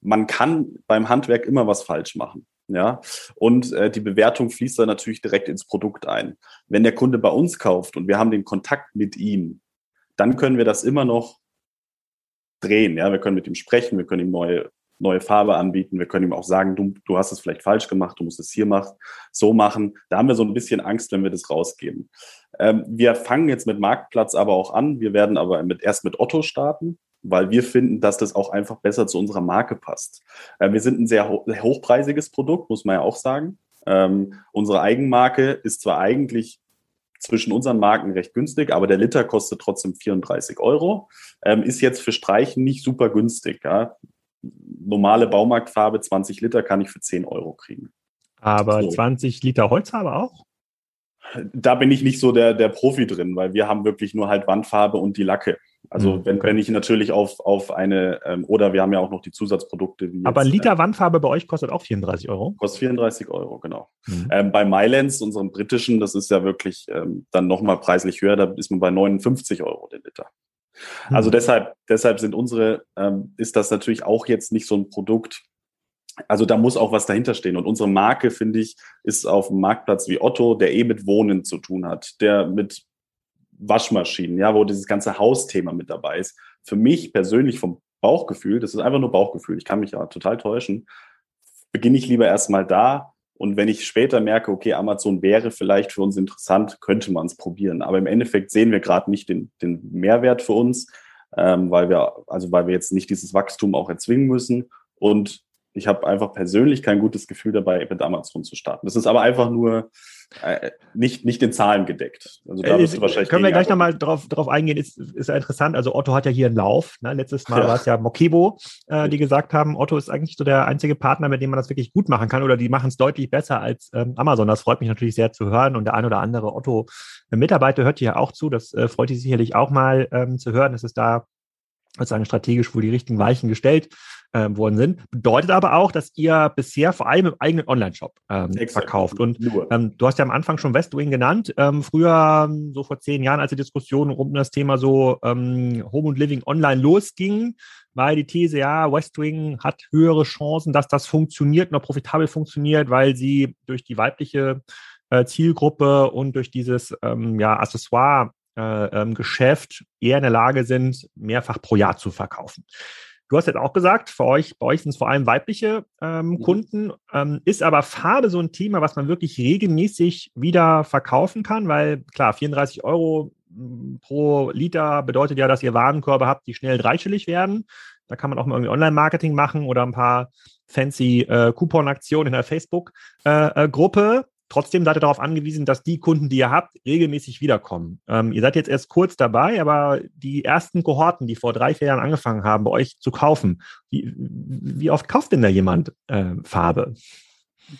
B: man kann beim Handwerk immer was falsch machen. Ja, und äh, die Bewertung fließt dann natürlich direkt ins Produkt ein. Wenn der Kunde bei uns kauft und wir haben den Kontakt mit ihm, dann können wir das immer noch drehen. Ja, wir können mit ihm sprechen, wir können ihm neue neue Farbe anbieten. Wir können ihm auch sagen, du, du hast es vielleicht falsch gemacht, du musst es hier machen, so machen. Da haben wir so ein bisschen Angst, wenn wir das rausgeben. Ähm, wir fangen jetzt mit Marktplatz aber auch an. Wir werden aber mit, erst mit Otto starten weil wir finden, dass das auch einfach besser zu unserer Marke passt. Äh, wir sind ein sehr ho hochpreisiges Produkt, muss man ja auch sagen. Ähm, unsere Eigenmarke ist zwar eigentlich zwischen unseren Marken recht günstig, aber der Liter kostet trotzdem 34 Euro. Ähm, ist jetzt für Streichen nicht super günstig. Ja? normale Baumarktfarbe 20 Liter kann ich für 10 Euro kriegen.
A: Aber so. 20 Liter Holzfarbe auch?
B: Da bin ich nicht so der, der Profi drin, weil wir haben wirklich nur halt Wandfarbe und die Lacke. Also mhm, wenn, wenn ich natürlich auf, auf eine, ähm, oder wir haben ja auch noch die Zusatzprodukte.
A: Wie Aber jetzt, Liter äh, Wandfarbe bei euch kostet auch 34 Euro?
B: Kostet 34 Euro, genau. Mhm. Ähm, bei Mylands, unserem britischen, das ist ja wirklich ähm, dann nochmal preislich höher, da ist man bei 59 Euro den Liter. Also hm. deshalb, deshalb sind unsere, ähm, ist das natürlich auch jetzt nicht so ein Produkt. Also da muss auch was dahinter stehen. Und unsere Marke, finde ich, ist auf einem Marktplatz wie Otto, der eh mit Wohnen zu tun hat, der mit Waschmaschinen, ja, wo dieses ganze Hausthema mit dabei ist. Für mich persönlich vom Bauchgefühl, das ist einfach nur Bauchgefühl, ich kann mich ja total täuschen, beginne ich lieber erstmal da und wenn ich später merke, okay, Amazon wäre vielleicht für uns interessant, könnte man es probieren. Aber im Endeffekt sehen wir gerade nicht den, den Mehrwert für uns, ähm, weil wir, also weil wir jetzt nicht dieses Wachstum auch erzwingen müssen. Und ich habe einfach persönlich kein gutes Gefühl dabei, mit Amazon zu starten. Das ist aber einfach nur äh, nicht, nicht in Zahlen gedeckt.
A: Also da wirst du äh, wahrscheinlich Können wir gleich nochmal drauf, drauf eingehen, ist, ist ja interessant. Also Otto hat ja hier einen Lauf. Ne? Letztes Mal ja. war es ja Mokebo, äh, die gesagt haben, Otto ist eigentlich so der einzige Partner, mit dem man das wirklich gut machen kann oder die machen es deutlich besser als ähm, Amazon. Das freut mich natürlich sehr zu hören und der ein oder andere Otto-Mitarbeiter hört hier auch zu. Das äh, freut sich sicherlich auch mal ähm, zu hören, dass es da sozusagen strategisch wohl die richtigen Weichen gestellt ähm, worden sind. Bedeutet aber auch, dass ihr bisher vor allem im eigenen Online-Shop ähm, verkauft. Und ähm, du hast ja am Anfang schon Westwing genannt. Ähm, früher, so vor zehn Jahren, als die Diskussion um das Thema so ähm, Home und Living online losging, war die These, ja, Westwing hat höhere Chancen, dass das funktioniert, noch profitabel funktioniert, weil sie durch die weibliche äh, Zielgruppe und durch dieses ähm, ja, Accessoire äh, ähm, Geschäft eher in der Lage sind, mehrfach pro Jahr zu verkaufen. Du hast jetzt auch gesagt, für euch, bei euch sind es vor allem weibliche ähm, mhm. Kunden. Ähm, ist aber Farbe so ein Thema, was man wirklich regelmäßig wieder verkaufen kann? Weil klar, 34 Euro mm, pro Liter bedeutet ja, dass ihr Warenkörbe habt, die schnell dreistellig werden. Da kann man auch mal irgendwie Online-Marketing machen oder ein paar fancy äh, Coupon-Aktionen in der Facebook-Gruppe. Trotzdem seid ihr darauf angewiesen, dass die Kunden, die ihr habt, regelmäßig wiederkommen. Ähm, ihr seid jetzt erst kurz dabei, aber die ersten Kohorten, die vor drei, vier Jahren angefangen haben, bei euch zu kaufen, wie, wie oft kauft denn da jemand äh, Farbe?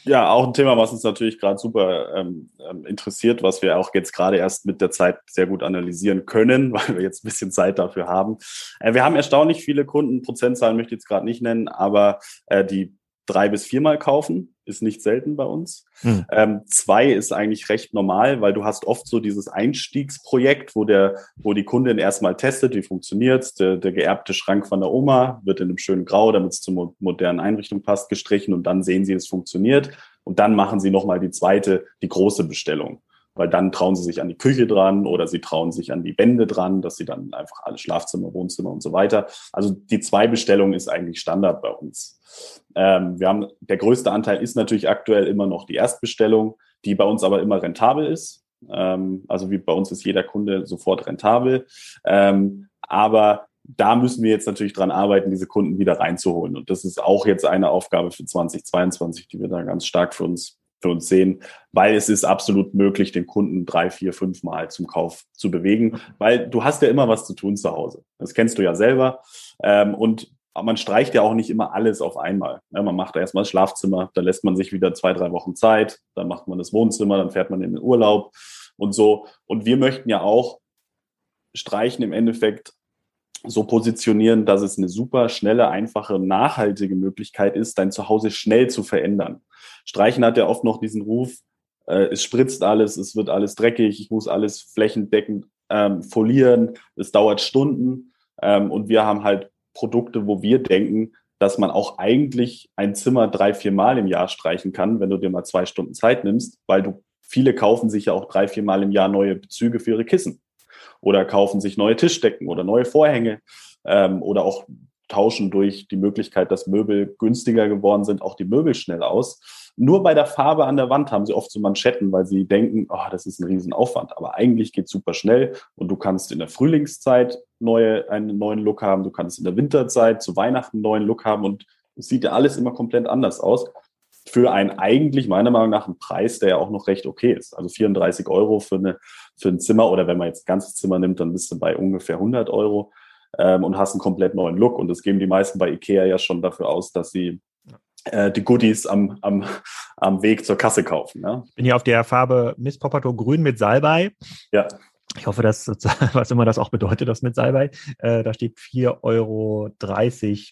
B: Ja, auch ein Thema, was uns natürlich gerade super ähm, ähm, interessiert, was wir auch jetzt gerade erst mit der Zeit sehr gut analysieren können, (laughs) weil wir jetzt ein bisschen Zeit dafür haben. Äh, wir haben erstaunlich viele Kunden, Prozentzahlen möchte ich jetzt gerade nicht nennen, aber äh, die drei bis viermal kaufen, ist nicht selten bei uns. Hm. Ähm, zwei ist eigentlich recht normal, weil du hast oft so dieses Einstiegsprojekt, wo der, wo die Kundin erstmal testet, wie funktioniert der, der geerbte Schrank von der Oma wird in einem schönen Grau, damit es zur modernen Einrichtung passt, gestrichen und dann sehen sie, es funktioniert und dann machen sie nochmal die zweite, die große Bestellung weil dann trauen sie sich an die Küche dran oder sie trauen sich an die Wände dran, dass sie dann einfach alle Schlafzimmer, Wohnzimmer und so weiter. Also die Zwei-Bestellung ist eigentlich Standard bei uns. Ähm, wir haben, der größte Anteil ist natürlich aktuell immer noch die Erstbestellung, die bei uns aber immer rentabel ist. Ähm, also wie bei uns ist jeder Kunde sofort rentabel. Ähm, aber da müssen wir jetzt natürlich dran arbeiten, diese Kunden wieder reinzuholen. Und das ist auch jetzt eine Aufgabe für 2022, die wir da ganz stark für uns für uns sehen, weil es ist absolut möglich, den Kunden drei, vier, fünf Mal zum Kauf zu bewegen, weil du hast ja immer was zu tun zu Hause. Das kennst du ja selber. Ähm, und man streicht ja auch nicht immer alles auf einmal. Ja, man macht erstmal das Schlafzimmer, dann lässt man sich wieder zwei, drei Wochen Zeit, dann macht man das Wohnzimmer, dann fährt man in den Urlaub und so. Und wir möchten ja auch Streichen im Endeffekt so positionieren, dass es eine super schnelle, einfache, nachhaltige Möglichkeit ist, dein Zuhause schnell zu verändern. Streichen hat ja oft noch diesen Ruf, äh, es spritzt alles, es wird alles dreckig, ich muss alles flächendeckend ähm, folieren, es dauert Stunden ähm, und wir haben halt Produkte, wo wir denken, dass man auch eigentlich ein Zimmer drei, vier Mal im Jahr streichen kann, wenn du dir mal zwei Stunden Zeit nimmst, weil du viele kaufen sich ja auch drei, vier Mal im Jahr neue Bezüge für ihre Kissen oder kaufen sich neue Tischdecken oder neue Vorhänge ähm, oder auch tauschen durch die Möglichkeit, dass Möbel günstiger geworden sind, auch die Möbel schnell aus. Nur bei der Farbe an der Wand haben sie oft so Manschetten, weil sie denken, oh, das ist ein Riesenaufwand. Aber eigentlich geht super schnell und du kannst in der Frühlingszeit neue, einen neuen Look haben, du kannst in der Winterzeit zu Weihnachten einen neuen Look haben und es sieht ja alles immer komplett anders aus für einen eigentlich meiner Meinung nach einen Preis, der ja auch noch recht okay ist. Also 34 Euro für, eine, für ein Zimmer oder wenn man jetzt ein ganzes Zimmer nimmt, dann bist du bei ungefähr 100 Euro ähm, und hast einen komplett neuen Look. Und das geben die meisten bei Ikea ja schon dafür aus, dass sie äh, die Goodies am, am, am Weg zur Kasse kaufen. Ja?
A: Ich bin hier auf der Farbe Miss Popato Grün mit Salbei. Ja. Ich hoffe, dass, (laughs) was immer das auch bedeutet, das mit Salbei, äh, da steht 4,30 Euro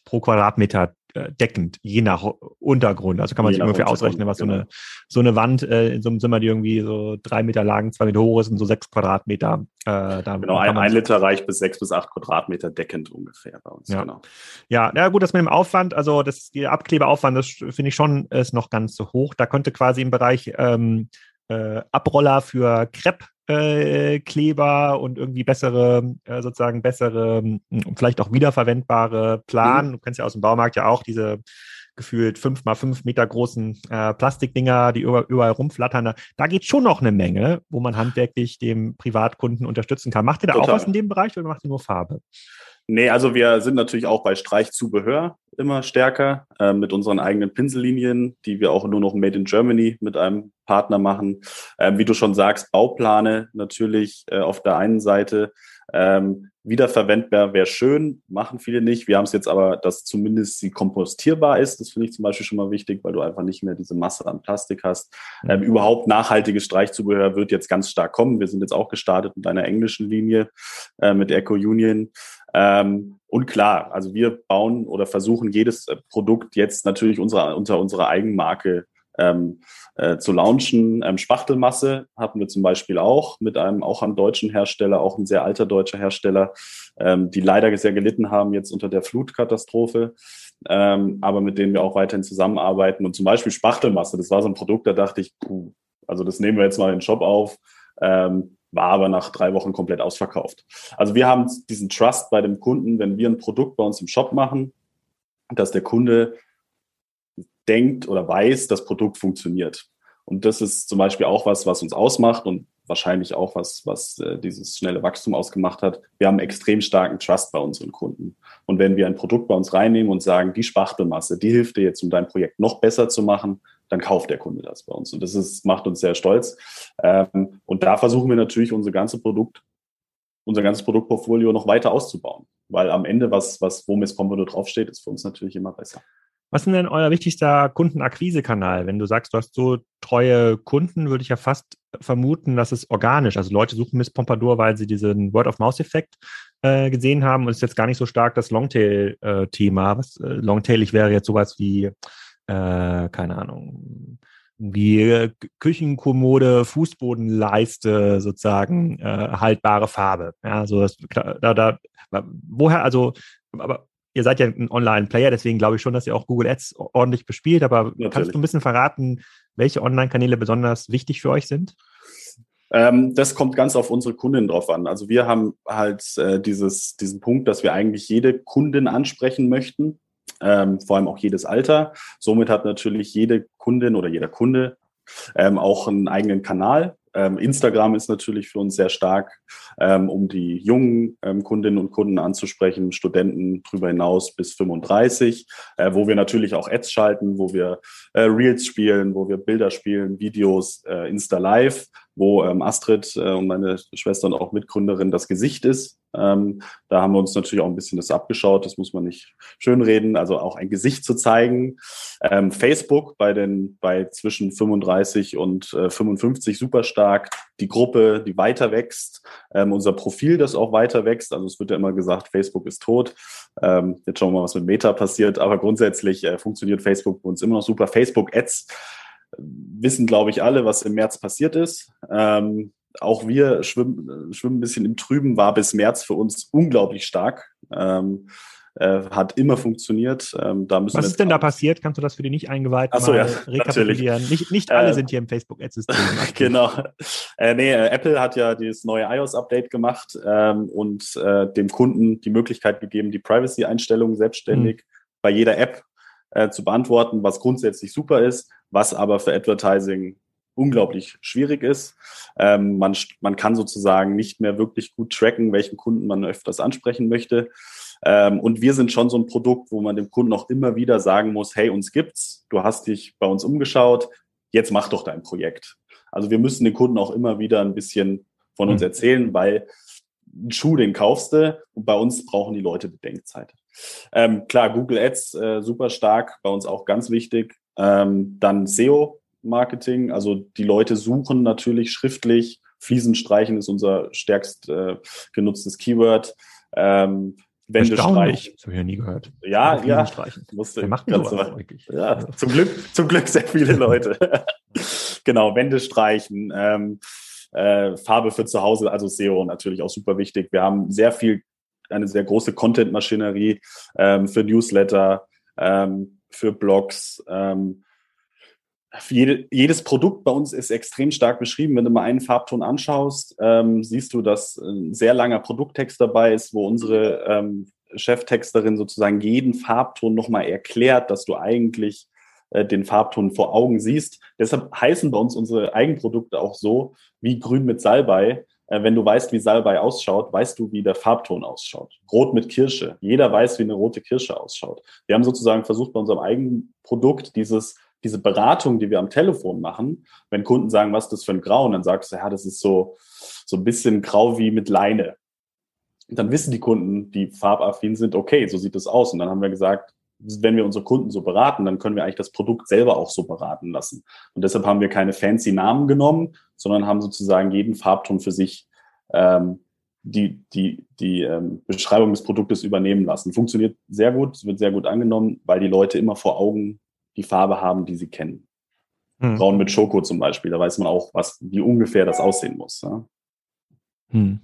A: pro Quadratmeter deckend, je nach Untergrund. Also kann man je sich ungefähr ausrechnen, was genau. so, eine, so eine Wand äh, in so einem Zimmer, die irgendwie so drei Meter lang, zwei Meter hoch ist und so sechs Quadratmeter.
B: Äh, da genau, ein, ein Liter reicht bis sechs bis acht Quadratmeter deckend ungefähr bei uns.
A: Ja, genau. ja, ja gut, das mit dem Aufwand, also das die Abklebeaufwand, das finde ich schon ist noch ganz so hoch. Da könnte quasi im Bereich ähm, äh, Abroller für Crepe äh, Kleber und irgendwie bessere, äh, sozusagen bessere, hm, vielleicht auch wiederverwendbare Plan. Mhm. Du kennst ja aus dem Baumarkt ja auch diese gefühlt fünf mal fünf Meter großen äh, Plastikdinger, die über, überall rumflattern. Da geht schon noch eine Menge, wo man handwerklich dem Privatkunden unterstützen kann. Macht ihr da Total. auch was in dem Bereich oder macht ihr nur Farbe?
B: Nee, also wir sind natürlich auch bei Streichzubehör immer stärker äh, mit unseren eigenen Pinsellinien, die wir auch nur noch Made in Germany mit einem Partner machen. Ähm, wie du schon sagst, Bauplane natürlich äh, auf der einen Seite. Ähm, wiederverwendbar wäre schön, machen viele nicht. Wir haben es jetzt aber, dass zumindest sie kompostierbar ist. Das finde ich zum Beispiel schon mal wichtig, weil du einfach nicht mehr diese Masse an Plastik hast. Ähm, überhaupt nachhaltiges Streichzubehör wird jetzt ganz stark kommen. Wir sind jetzt auch gestartet mit einer englischen Linie äh, mit Eco Union. Ähm, und klar, also wir bauen oder versuchen jedes äh, Produkt jetzt natürlich unsere, unter unserer Eigenmarke ähm, äh, zu launchen. Ähm, Spachtelmasse hatten wir zum Beispiel auch mit einem auch einem deutschen Hersteller, auch ein sehr alter deutscher Hersteller, ähm, die leider sehr gelitten haben jetzt unter der Flutkatastrophe, ähm, aber mit denen wir auch weiterhin zusammenarbeiten. Und zum Beispiel Spachtelmasse, das war so ein Produkt, da dachte ich, puh, also das nehmen wir jetzt mal in den Shop auf. Ähm, war aber nach drei Wochen komplett ausverkauft. Also wir haben diesen Trust bei dem Kunden, wenn wir ein Produkt bei uns im Shop machen, dass der Kunde denkt oder weiß, das Produkt funktioniert. Und das ist zum Beispiel auch was, was uns ausmacht und wahrscheinlich auch was, was äh, dieses schnelle Wachstum ausgemacht hat. Wir haben extrem starken Trust bei unseren Kunden. Und wenn wir ein Produkt bei uns reinnehmen und sagen, die Spachtelmasse, die hilft dir jetzt, um dein Projekt noch besser zu machen, dann kauft der Kunde das bei uns. Und das ist, macht uns sehr stolz. Ähm, und da versuchen wir natürlich unser ganzes Produkt, unser ganzes Produktportfolio noch weiter auszubauen. Weil am Ende, was, was, wo Miss Pompadour draufsteht, ist für uns natürlich immer besser.
A: Was ist denn euer wichtigster Kundenakquisekanal? Wenn du sagst, du hast so treue Kunden, würde ich ja fast vermuten, dass es organisch. Also Leute suchen Miss Pompadour, weil sie diesen Word-of-Mouse-Effekt äh, gesehen haben und es ist jetzt gar nicht so stark das Longtail-Thema. Äh, äh, Longtailig wäre jetzt sowas wie äh, keine Ahnung, wie äh, Küchenkommode, Fußbodenleiste sozusagen äh, haltbare Farbe. Ja, so das, da, da, woher, also, aber ihr seid ja ein Online-Player, deswegen glaube ich schon, dass ihr auch Google Ads ordentlich bespielt, aber Natürlich. kannst du ein bisschen verraten, welche Online-Kanäle besonders wichtig für euch sind?
B: Ähm, das kommt ganz auf unsere Kunden drauf an. Also wir haben halt äh, dieses, diesen Punkt, dass wir eigentlich jede Kundin ansprechen möchten ähm, vor allem auch jedes Alter. Somit hat natürlich jede Kundin oder jeder Kunde ähm, auch einen eigenen Kanal, Ähm, Instagram ist natürlich für uns sehr stark, ähm, um die jungen ähm, Kundinnen und Kunden anzusprechen, Studenten darüber hinaus bis 35, äh, wo wir natürlich auch Ads schalten, wo wir äh, Reels spielen, wo wir Bilder spielen, Videos, äh, Insta Live, wo ähm, Astrid äh, und meine Schwester und auch Mitgründerin das Gesicht ist. Ähm, da haben wir uns natürlich auch ein bisschen das abgeschaut, das muss man nicht schönreden, also auch ein Gesicht zu zeigen. Ähm, Facebook bei den bei zwischen 35 und äh, 55 super stark. Die Gruppe, die weiter wächst, ähm, unser Profil, das auch weiter wächst. Also es wird ja immer gesagt, Facebook ist tot. Ähm, jetzt schauen wir mal, was mit Meta passiert. Aber grundsätzlich äh, funktioniert Facebook bei uns immer noch super. Facebook Ads wissen, glaube ich, alle, was im März passiert ist. Ähm, auch wir schwimmen, schwimmen ein bisschen im Trüben, war bis März für uns unglaublich stark. Ähm, äh, hat immer funktioniert. Ähm, da müssen
A: Was ist denn da passiert? Kannst du das für die nicht eingeweihten
B: so, mal ja, (laughs) rekapitulieren?
A: Nicht, nicht alle äh, sind hier im Facebook-Ad-System. (laughs)
B: genau. Äh, nee, äh, Apple hat ja dieses neue iOS-Update gemacht ähm, und äh, dem Kunden die Möglichkeit gegeben, die Privacy-Einstellungen selbstständig mhm. bei jeder App äh, zu beantworten, was grundsätzlich super ist, was aber für Advertising unglaublich schwierig ist. Ähm, man, man kann sozusagen nicht mehr wirklich gut tracken, welchen Kunden man öfters ansprechen möchte. Ähm, und wir sind schon so ein Produkt, wo man dem Kunden auch immer wieder sagen muss, hey, uns gibt's, du hast dich bei uns umgeschaut, jetzt mach doch dein Projekt. Also wir müssen den Kunden auch immer wieder ein bisschen von uns mhm. erzählen, weil einen Schuh, den kaufst du und bei uns brauchen die Leute Bedenkzeit. Ähm, klar, Google Ads äh, super stark, bei uns auch ganz wichtig. Ähm, dann SEO Marketing, also die Leute suchen natürlich schriftlich. Fliesenstreichen ist unser stärkst äh, genutztes Keyword. Ähm, Wände streichen.
A: Das habe ich ja nie gehört.
B: Ja, ja.
A: Musste Wer macht ganz
B: sowas wirklich? Ja, zum Glück, zum Glück sehr viele Leute. (laughs) genau, Wände streichen. Ähm, äh, Farbe für zu Hause, also SEO natürlich auch super wichtig. Wir haben sehr viel, eine sehr große Content-Maschinerie ähm, für Newsletter, ähm, für Blogs. Ähm, jede, jedes Produkt bei uns ist extrem stark beschrieben. Wenn du mal einen Farbton anschaust, ähm, siehst du, dass ein sehr langer Produkttext dabei ist, wo unsere ähm, Cheftexterin sozusagen jeden Farbton nochmal erklärt, dass du eigentlich äh, den Farbton vor Augen siehst. Deshalb heißen bei uns unsere Eigenprodukte auch so wie Grün mit Salbei. Äh, wenn du weißt, wie Salbei ausschaut, weißt du, wie der Farbton ausschaut. Rot mit Kirsche. Jeder weiß, wie eine rote Kirsche ausschaut. Wir haben sozusagen versucht, bei unserem eigenen Produkt dieses diese Beratung, die wir am Telefon machen, wenn Kunden sagen, was ist das für ein Grau, und dann sagst du, ja, das ist so, so ein bisschen grau wie mit Leine. Und dann wissen die Kunden, die farbaffin sind, okay, so sieht das aus. Und dann haben wir gesagt, wenn wir unsere Kunden so beraten, dann können wir eigentlich das Produkt selber auch so beraten lassen. Und deshalb haben wir keine fancy Namen genommen, sondern haben sozusagen jeden Farbton für sich ähm, die, die, die ähm, Beschreibung des Produktes übernehmen lassen. Funktioniert sehr gut, es wird sehr gut angenommen, weil die Leute immer vor Augen die Farbe haben, die sie kennen. Hm. Braun mit Schoko zum Beispiel, da weiß man auch, was, wie ungefähr das aussehen muss. Ja?
A: Hm.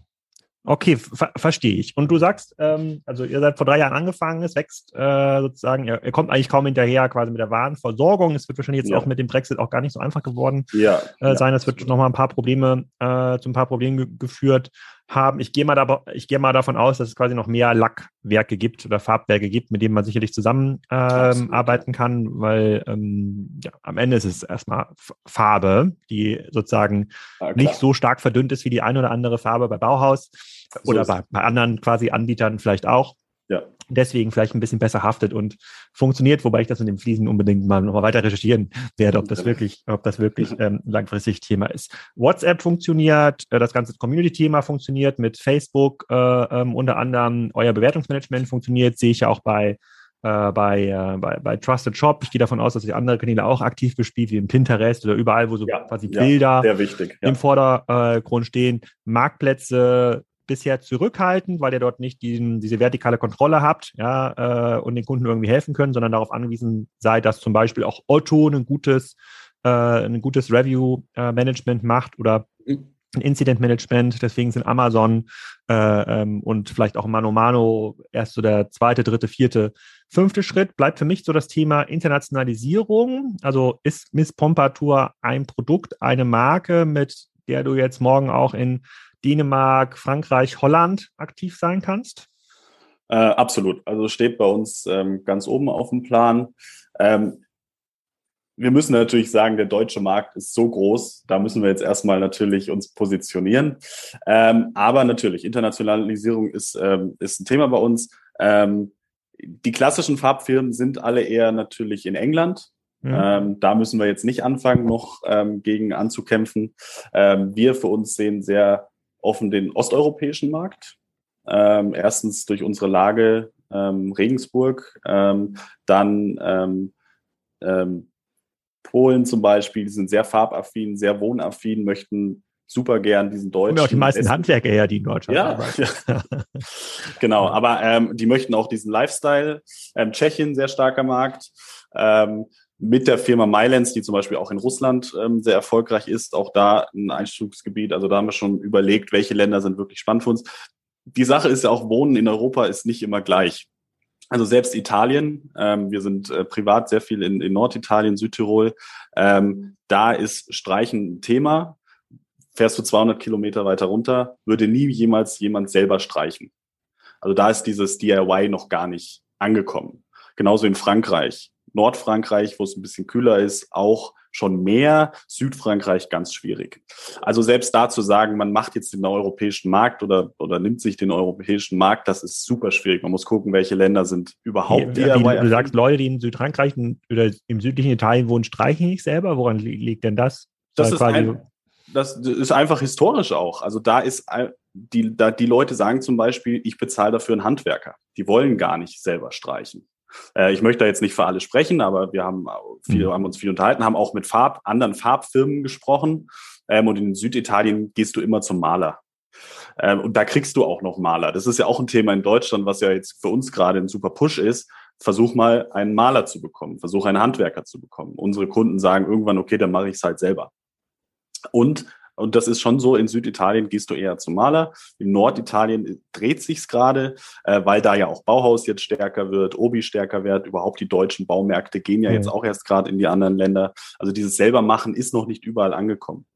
A: Okay, ver verstehe ich. Und du sagst, ähm, also ihr seid vor drei Jahren angefangen, es wächst äh, sozusagen, ihr, ihr, kommt eigentlich kaum hinterher quasi mit der Warenversorgung. Es wird wahrscheinlich jetzt ja. auch mit dem Brexit auch gar nicht so einfach geworden
B: ja,
A: äh, sein. Es wird nochmal ein paar Probleme, äh, zu ein paar Problemen ge geführt haben. Ich gehe mal, da, ich gehe mal davon aus, dass es quasi noch mehr Lackwerke gibt oder Farbwerke gibt, mit denen man sicherlich zusammenarbeiten ähm, kann, weil ähm, ja, am Ende ist es erstmal Farbe, die sozusagen ja, nicht so stark verdünnt ist wie die eine oder andere Farbe bei Bauhaus so oder bei, bei anderen quasi Anbietern vielleicht auch ja. Deswegen vielleicht ein bisschen besser haftet und funktioniert, wobei ich das in den Fliesen unbedingt mal noch mal weiter recherchieren werde, ob das wirklich, ob das wirklich ähm, langfristig Thema ist. WhatsApp funktioniert, äh, das ganze Community-Thema funktioniert mit Facebook äh, ähm, unter anderem, euer Bewertungsmanagement funktioniert, sehe ich ja auch bei äh, bei, äh, bei, bei Trusted Shop. Ich gehe davon aus, dass ihr andere Kanäle auch aktiv bespielt, wie im Pinterest oder überall, wo so ja, quasi Bilder
B: ja.
A: im Vordergrund stehen. Marktplätze bisher zurückhaltend, weil ihr dort nicht diesen, diese vertikale Kontrolle habt ja, äh, und den Kunden irgendwie helfen können, sondern darauf angewiesen seid, dass zum Beispiel auch Otto ein gutes, äh, ein gutes Review-Management äh, macht oder ein Incident-Management. Deswegen sind Amazon äh, ähm, und vielleicht auch Mano Mano erst so der zweite, dritte, vierte, fünfte Schritt. Bleibt für mich so das Thema Internationalisierung. Also ist Miss Pompadour ein Produkt, eine Marke, mit der du jetzt morgen auch in Dänemark, Frankreich, Holland aktiv sein kannst?
B: Äh, absolut. Also steht bei uns ähm, ganz oben auf dem Plan. Ähm, wir müssen natürlich sagen, der deutsche Markt ist so groß, da müssen wir jetzt erstmal natürlich uns positionieren. Ähm, aber natürlich, Internationalisierung ist, ähm, ist ein Thema bei uns. Ähm, die klassischen Farbfirmen sind alle eher natürlich in England. Mhm. Ähm, da müssen wir jetzt nicht anfangen, noch ähm, gegen anzukämpfen. Ähm, wir für uns sehen sehr offen den osteuropäischen Markt. Ähm, erstens durch unsere Lage ähm, Regensburg, ähm, dann ähm, ähm, Polen zum Beispiel, die sind sehr farbaffin, sehr wohnaffin, möchten super gern diesen deutschen. Und
A: auch die meisten Essen. Handwerker her, die in Deutschland
B: ja, arbeiten. Ja. (laughs) (laughs) genau, aber ähm, die möchten auch diesen Lifestyle. Tschechien, sehr starker Markt. Ähm, mit der Firma Mylands, die zum Beispiel auch in Russland ähm, sehr erfolgreich ist, auch da ein Einzugsgebiet. Also da haben wir schon überlegt, welche Länder sind wirklich spannend für uns. Die Sache ist ja auch, Wohnen in Europa ist nicht immer gleich. Also selbst Italien, ähm, wir sind äh, privat sehr viel in, in Norditalien, Südtirol, ähm, da ist Streichen ein Thema. Fährst du 200 Kilometer weiter runter, würde nie jemals jemand selber streichen. Also da ist dieses DIY noch gar nicht angekommen. Genauso in Frankreich. Nordfrankreich, wo es ein bisschen kühler ist, auch schon mehr. Südfrankreich ganz schwierig. Also selbst da zu sagen, man macht jetzt den europäischen Markt oder, oder nimmt sich den europäischen Markt, das ist super schwierig. Man muss gucken, welche Länder sind überhaupt
A: wie, wie, Du sagst, Leute, die in Südfrankreich oder im südlichen Italien wohnen, streichen nicht selber. Woran liegt denn das?
B: Das ist, ein, das ist einfach historisch auch. Also da ist die, da, die Leute sagen zum Beispiel, ich bezahle dafür einen Handwerker. Die wollen gar nicht selber streichen. Äh, ich möchte da jetzt nicht für alle sprechen, aber wir haben, viel, mhm. haben uns viel unterhalten, haben auch mit Farb, anderen Farbfirmen gesprochen. Ähm, und in Süditalien gehst du immer zum Maler. Ähm, und da kriegst du auch noch Maler. Das ist ja auch ein Thema in Deutschland, was ja jetzt für uns gerade ein super Push ist. Versuch mal einen Maler zu bekommen, versuch einen Handwerker zu bekommen. Unsere Kunden sagen irgendwann, okay, dann mache ich es halt selber. Und und das ist schon so, in Süditalien gehst du eher zum Maler. In Norditalien dreht sich's gerade, äh, weil da ja auch Bauhaus jetzt stärker wird, Obi stärker wird. Überhaupt die deutschen Baumärkte gehen ja mhm. jetzt auch erst gerade in die anderen Länder. Also dieses selbermachen ist noch nicht überall angekommen.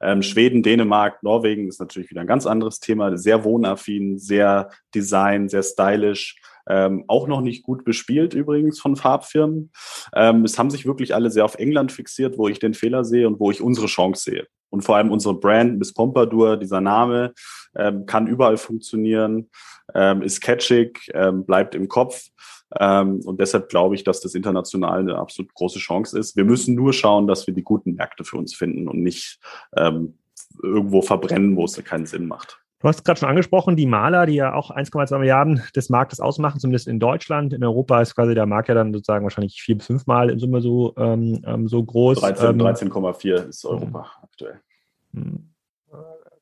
B: Ähm, Schweden, Dänemark, Norwegen ist natürlich wieder ein ganz anderes Thema. Sehr wohnaffin, sehr design, sehr stylisch. Ähm, auch noch nicht gut bespielt übrigens von Farbfirmen. Ähm, es haben sich wirklich alle sehr auf England fixiert, wo ich den Fehler sehe und wo ich unsere Chance sehe. Und vor allem unsere Brand, Miss Pompadour, dieser Name, ähm, kann überall funktionieren, ähm, ist catchig, ähm, bleibt im Kopf. Ähm, und deshalb glaube ich, dass das international eine absolut große Chance ist. Wir müssen nur schauen, dass wir die guten Märkte für uns finden und nicht ähm, irgendwo verbrennen, wo es keinen Sinn macht.
A: Du hast gerade schon angesprochen, die Maler, die ja auch 1,2 Milliarden des Marktes ausmachen, zumindest in Deutschland. In Europa ist quasi der Markt ja dann sozusagen wahrscheinlich vier bis fünfmal in Summe so, ähm, ähm so groß.
B: 13,4 ähm, ist Europa mh. aktuell.
A: Hm.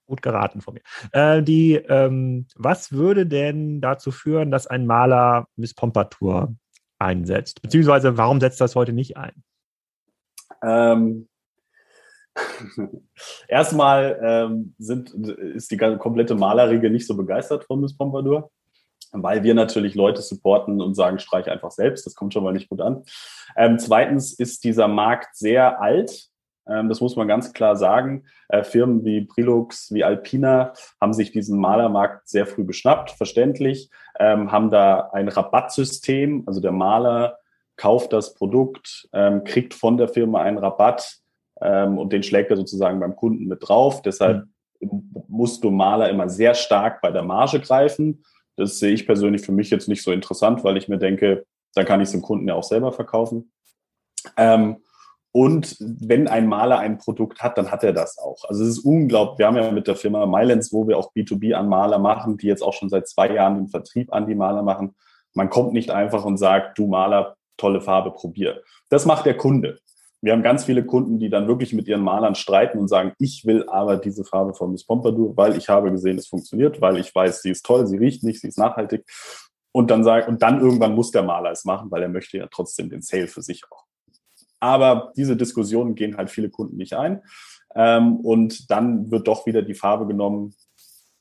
A: Gut geraten von mir. Äh, die, ähm, was würde denn dazu führen, dass ein Maler Miss Pompadour einsetzt? Beziehungsweise warum setzt das heute nicht ein?
B: Ähm, (laughs) Erstmal ähm, sind, ist die komplette Malerriege nicht so begeistert von Miss Pompadour, weil wir natürlich Leute supporten und sagen, streich einfach selbst. Das kommt schon mal nicht gut an. Ähm, zweitens ist dieser Markt sehr alt. Ähm, das muss man ganz klar sagen. Äh, Firmen wie Prilux, wie Alpina haben sich diesen Malermarkt sehr früh geschnappt, verständlich, ähm, haben da ein Rabattsystem. Also der Maler kauft das Produkt, ähm, kriegt von der Firma einen Rabatt ähm, und den schlägt er sozusagen beim Kunden mit drauf. Deshalb mhm. musst du Maler immer sehr stark bei der Marge greifen. Das sehe ich persönlich für mich jetzt nicht so interessant, weil ich mir denke, dann kann ich es dem Kunden ja auch selber verkaufen. Ähm, und wenn ein Maler ein Produkt hat, dann hat er das auch. Also es ist unglaublich. Wir haben ja mit der Firma Mylands, wo wir auch B2B an Maler machen, die jetzt auch schon seit zwei Jahren den Vertrieb an die Maler machen. Man kommt nicht einfach und sagt, du Maler, tolle Farbe, probier. Das macht der Kunde. Wir haben ganz viele Kunden, die dann wirklich mit ihren Malern streiten und sagen, ich will aber diese Farbe von Miss Pompadour, weil ich habe gesehen, es funktioniert, weil ich weiß, sie ist toll, sie riecht nicht, sie ist nachhaltig. Und dann sagt, und dann irgendwann muss der Maler es machen, weil er möchte ja trotzdem den Sale für sich auch. Aber diese Diskussionen gehen halt viele Kunden nicht ein. Ähm, und dann wird doch wieder die Farbe genommen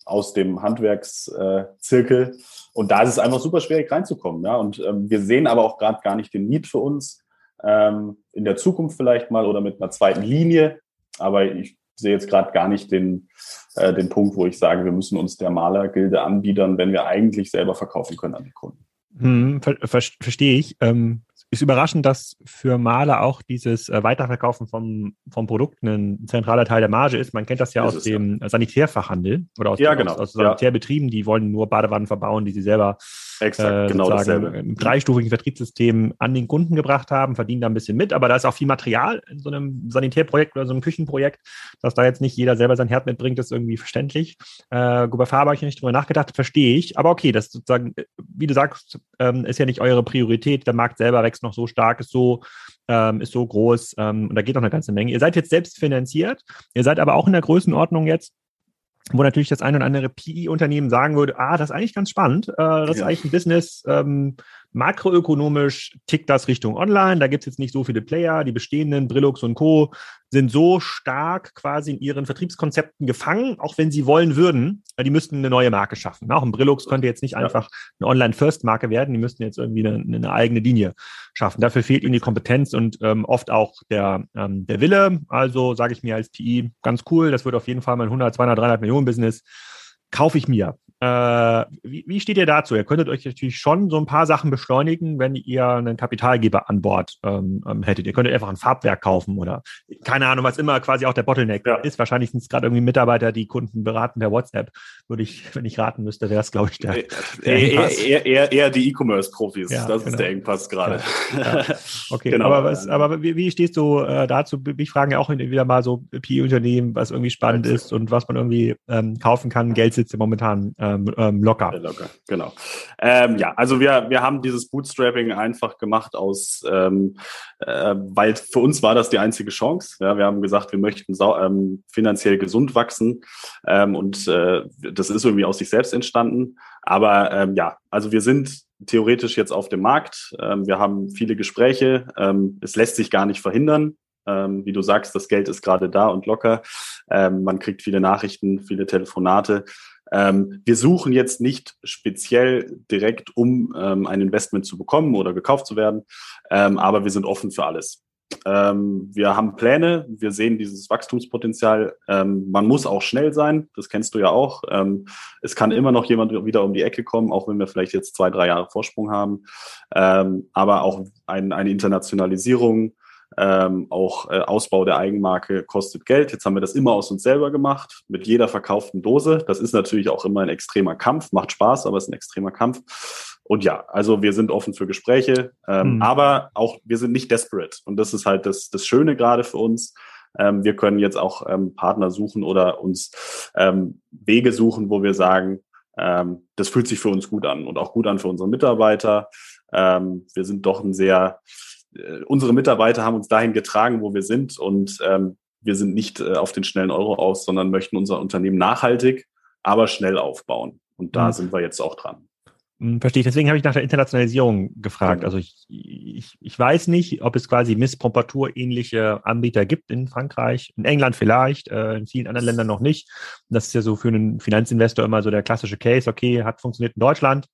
B: aus dem Handwerkszirkel. Und da ist es einfach super schwierig reinzukommen. Und ähm, wir sehen aber auch gerade gar nicht den Need für uns, ähm, in der Zukunft vielleicht mal oder mit einer zweiten Linie. Aber ich sehe jetzt gerade gar nicht den, äh, den Punkt, wo ich sage, wir müssen uns der Malergilde anbiedern, wenn wir eigentlich selber verkaufen können an die Kunden.
A: Hm, ver ver verstehe ich. Ähm, ist überraschend, dass für Maler auch dieses äh, Weiterverkaufen vom, vom Produkt ein zentraler Teil der Marge ist. Man kennt das ja ist aus dem ja. Sanitärfachhandel oder aus,
B: ja, genau.
A: aus, aus Sanitärbetrieben, die wollen nur Badewannen verbauen, die sie selber
B: Exakt, äh, genau dasselbe.
A: im dreistufigen Vertriebssystem an den Kunden gebracht haben, verdienen da ein bisschen mit, aber da ist auch viel Material in so einem Sanitärprojekt oder so einem Küchenprojekt, dass da jetzt nicht jeder selber sein Herd mitbringt, ist irgendwie verständlich. Äh, bei Farbe habe ich nicht drüber nachgedacht, verstehe ich. Aber okay, das sozusagen, wie du sagst, ähm, ist ja nicht eure Priorität. Der Markt selber wächst noch so stark, ist so, ähm, ist so groß ähm, und da geht noch eine ganze Menge. Ihr seid jetzt selbst finanziert, ihr seid aber auch in der Größenordnung jetzt, wo natürlich das ein oder andere PI-Unternehmen sagen würde, ah, das ist eigentlich ganz spannend, äh, das ja. ist eigentlich ein Business, ähm, makroökonomisch tickt das Richtung Online, da gibt es jetzt nicht so viele Player, die bestehenden, Brillux und Co. sind so stark quasi in ihren Vertriebskonzepten gefangen, auch wenn sie wollen würden, die müssten eine neue Marke schaffen. Auch ein Brillux könnte jetzt nicht einfach eine Online-First-Marke werden, die müssten jetzt irgendwie eine, eine, eigene Linie schaffen. Dafür fehlt ihnen die Kompetenz und ähm, oft auch der, ähm, der Wille. Also sage ich mir als PI, ganz cool, das wird auf jeden Fall mein 100, 200, 300 Millionen Business kaufe ich mir. Äh, wie, wie, steht ihr dazu? Ihr könntet euch natürlich schon so ein paar Sachen beschleunigen, wenn ihr einen Kapitalgeber an Bord ähm, ähm hättet. Ihr könntet einfach ein Farbwerk kaufen oder keine Ahnung, was immer quasi auch der Bottleneck ja. ist. Wahrscheinlich sind es gerade irgendwie Mitarbeiter, die Kunden beraten per WhatsApp. Würde ich, wenn ich raten müsste, wäre es, glaube ich, der,
B: der eher, eher, eher, die E-Commerce-Profis. Ja, das genau. ist der Engpass gerade.
A: Ja, (laughs) okay, genau. aber, was, aber wie, wie, stehst du äh, dazu? Ich frage ja auch wieder mal so PI-Unternehmen, was irgendwie spannend ist und was man irgendwie ähm, kaufen kann. Geld sitzt ja momentan äh, ähm, ähm, locker.
B: Locker, genau. Ähm, ja, also wir, wir haben dieses Bootstrapping einfach gemacht aus, ähm, äh, weil für uns war das die einzige Chance. Ja, wir haben gesagt, wir möchten ähm, finanziell gesund wachsen ähm, und äh, das ist irgendwie aus sich selbst entstanden. Aber ähm, ja, also wir sind theoretisch jetzt auf dem Markt. Ähm, wir haben viele Gespräche. Ähm, es lässt sich gar nicht verhindern. Ähm, wie du sagst, das Geld ist gerade da und locker. Ähm, man kriegt viele Nachrichten, viele Telefonate. Ähm, wir suchen jetzt nicht speziell direkt, um ähm, ein Investment zu bekommen oder gekauft zu werden, ähm, aber wir sind offen für alles. Ähm, wir haben Pläne, wir sehen dieses Wachstumspotenzial. Ähm, man muss auch schnell sein, das kennst du ja auch. Ähm, es kann immer noch jemand wieder um die Ecke kommen, auch wenn wir vielleicht jetzt zwei, drei Jahre Vorsprung haben. aber auch ein, eine Internationalisierung, ähm, auch äh, Ausbau der Eigenmarke kostet Geld. Jetzt haben wir das immer aus uns selber gemacht, mit jeder verkauften Dose. Das ist natürlich auch immer ein extremer Kampf, macht Spaß, aber es ist ein extremer Kampf. Und ja, also wir sind offen für Gespräche, ähm, mhm. aber auch wir sind nicht desperate. Und das ist halt das, das Schöne gerade für uns. Ähm, wir können jetzt auch ähm, Partner suchen oder uns ähm, Wege suchen, wo wir sagen, ähm, das fühlt sich für uns gut an und auch gut an für unsere Mitarbeiter. Ähm, wir sind doch ein sehr äh, unsere Mitarbeiter haben uns dahin getragen, wo wir sind und ähm, wir sind nicht äh, auf den schnellen Euro aus, sondern möchten unser Unternehmen nachhaltig, aber schnell aufbauen. Und da mhm. sind wir jetzt auch dran.
A: Hm, verstehe ich. Deswegen habe ich nach der Internationalisierung gefragt. Genau. Also ich, ich, ich weiß nicht, ob es quasi Miss Pompadour ähnliche Anbieter gibt in Frankreich, in England vielleicht, äh, in vielen anderen Ländern noch nicht. Das ist ja so für einen Finanzinvestor immer so der klassische Case. Okay, hat funktioniert in Deutschland.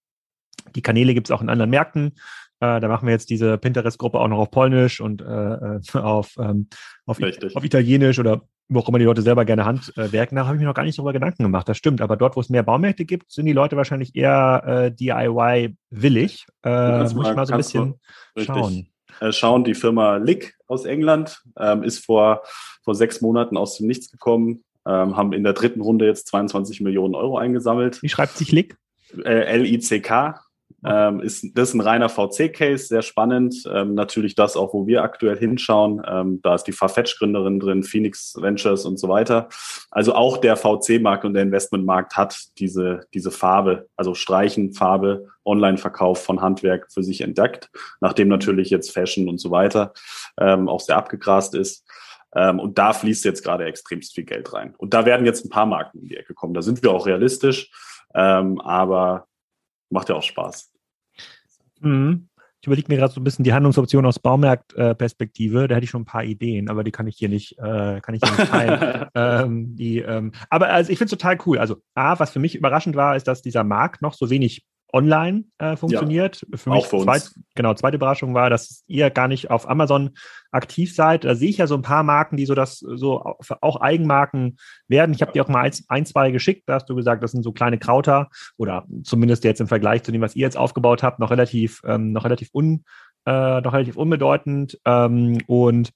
A: Die Kanäle gibt es auch in anderen Märkten. Äh, da machen wir jetzt diese Pinterest-Gruppe auch noch auf Polnisch und äh, äh auf, ähm, auf, auf, Italienisch oder wo auch immer die Leute selber gerne handwerken. Da habe ich mir noch gar nicht darüber Gedanken gemacht. Das stimmt. Aber dort, wo es mehr Baumärkte gibt, sind die Leute wahrscheinlich eher äh, DIY-willig. Äh, muss ich mal so ein bisschen schauen.
B: Äh, schauen, die Firma Lick aus England ähm, ist vor, vor sechs Monaten aus dem Nichts gekommen, ähm, haben in der dritten Runde jetzt 22 Millionen Euro eingesammelt.
A: Wie schreibt sich Lick?
B: Äh, L-I-C-K ähm, ist das ist ein reiner VC-Case, sehr spannend. Ähm, natürlich das auch, wo wir aktuell hinschauen. Ähm, da ist die Farfetch-Gründerin drin, Phoenix Ventures und so weiter. Also auch der VC-Markt und der Investmentmarkt hat diese, diese Farbe, also Streichen, Farbe, Online-Verkauf von Handwerk für sich entdeckt, nachdem natürlich jetzt Fashion und so weiter ähm, auch sehr abgegrast ist. Ähm, und da fließt jetzt gerade extremst viel Geld rein. Und da werden jetzt ein paar Marken in die Ecke kommen. Da sind wir auch realistisch. Ähm, aber macht ja auch Spaß.
A: Mhm. Ich überlege mir gerade so ein bisschen die Handlungsoption aus Baumarktperspektive. Da hätte ich schon ein paar Ideen, aber die kann ich hier nicht, äh, kann ich hier nicht teilen. (laughs) ähm, die, ähm, aber also ich finde es total cool. Also A, was für mich überraschend war, ist, dass dieser Markt noch so wenig online äh, funktioniert.
B: Ja, für mich auch für
A: zweit, genau, zweite Überraschung war, dass ihr gar nicht auf Amazon aktiv seid. Da sehe ich ja so ein paar Marken, die so das so auch Eigenmarken werden. Ich habe dir auch mal ein, zwei geschickt, da hast du gesagt, das sind so kleine Krauter oder zumindest jetzt im Vergleich zu dem, was ihr jetzt aufgebaut habt, noch relativ, ähm, noch relativ un äh, noch relativ unbedeutend ähm, und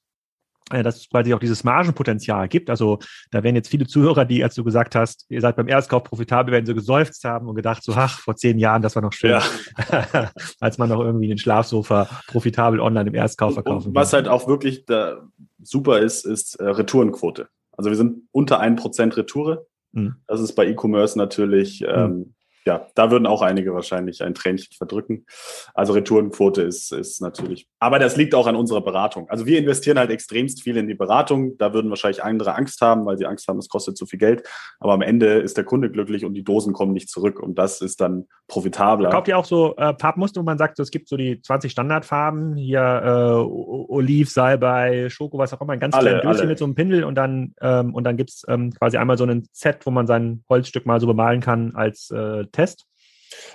A: dass es quasi auch dieses Margenpotenzial gibt. Also da werden jetzt viele Zuhörer, die, als du gesagt hast, ihr seid beim Erstkauf profitabel, werden so geseufzt haben und gedacht, so, ach, vor zehn Jahren, das war noch schön, ja. (laughs) als man noch irgendwie den Schlafsofa profitabel online im Erstkauf verkaufen
B: kann. Was halt auch wirklich da super ist, ist äh, Retourenquote. Also wir sind unter 1% Retoure. Mhm. Das ist bei E-Commerce natürlich ähm, mhm ja, da würden auch einige wahrscheinlich ein Tränchen verdrücken. Also Retourenquote ist, ist natürlich. Aber das liegt auch an unserer Beratung. Also wir investieren halt extremst viel in die Beratung. Da würden wahrscheinlich andere Angst haben, weil sie Angst haben, es kostet zu viel Geld. Aber am Ende ist der Kunde glücklich und die Dosen kommen nicht zurück. Und das ist dann profitabler.
A: Kauft ihr auch so äh, Farbmuster, wo man sagt, so, es gibt so die 20 Standardfarben, hier äh, Oliv, Salbei, Schoko, was auch immer, ein ganz alle, kleines Döschen mit so einem Pinsel und dann, ähm, und dann gibt es ähm, quasi einmal so ein Set, wo man sein Holzstück mal so bemalen kann als äh, Test?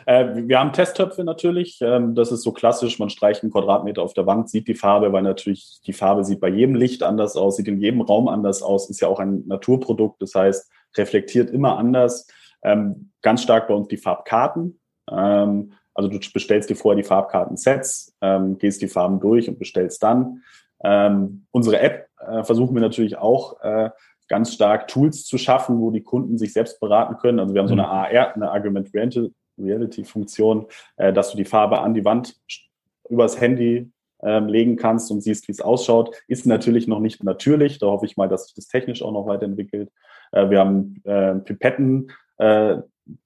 B: Äh, wir haben Testtöpfe natürlich. Ähm, das ist so klassisch. Man streicht einen Quadratmeter auf der Wand, sieht die Farbe, weil natürlich die Farbe sieht bei jedem Licht anders aus, sieht in jedem Raum anders aus, ist ja auch ein Naturprodukt. Das heißt, reflektiert immer anders. Ähm, ganz stark bei uns die Farbkarten. Ähm, also du bestellst dir vorher die Farbkarten-Sets, gehst die Farben durch und bestellst dann. Unsere App äh, versuchen wir natürlich auch äh, ganz stark Tools zu schaffen, wo die Kunden sich selbst beraten können. Also wir haben so eine mhm. AR, eine Argument Reality-Funktion, äh, dass du die Farbe an die Wand übers Handy ähm, legen kannst und siehst, wie es ausschaut. Ist natürlich noch nicht natürlich. Da hoffe ich mal, dass sich das technisch auch noch weiterentwickelt. Äh, wir haben äh, Pipetten, äh,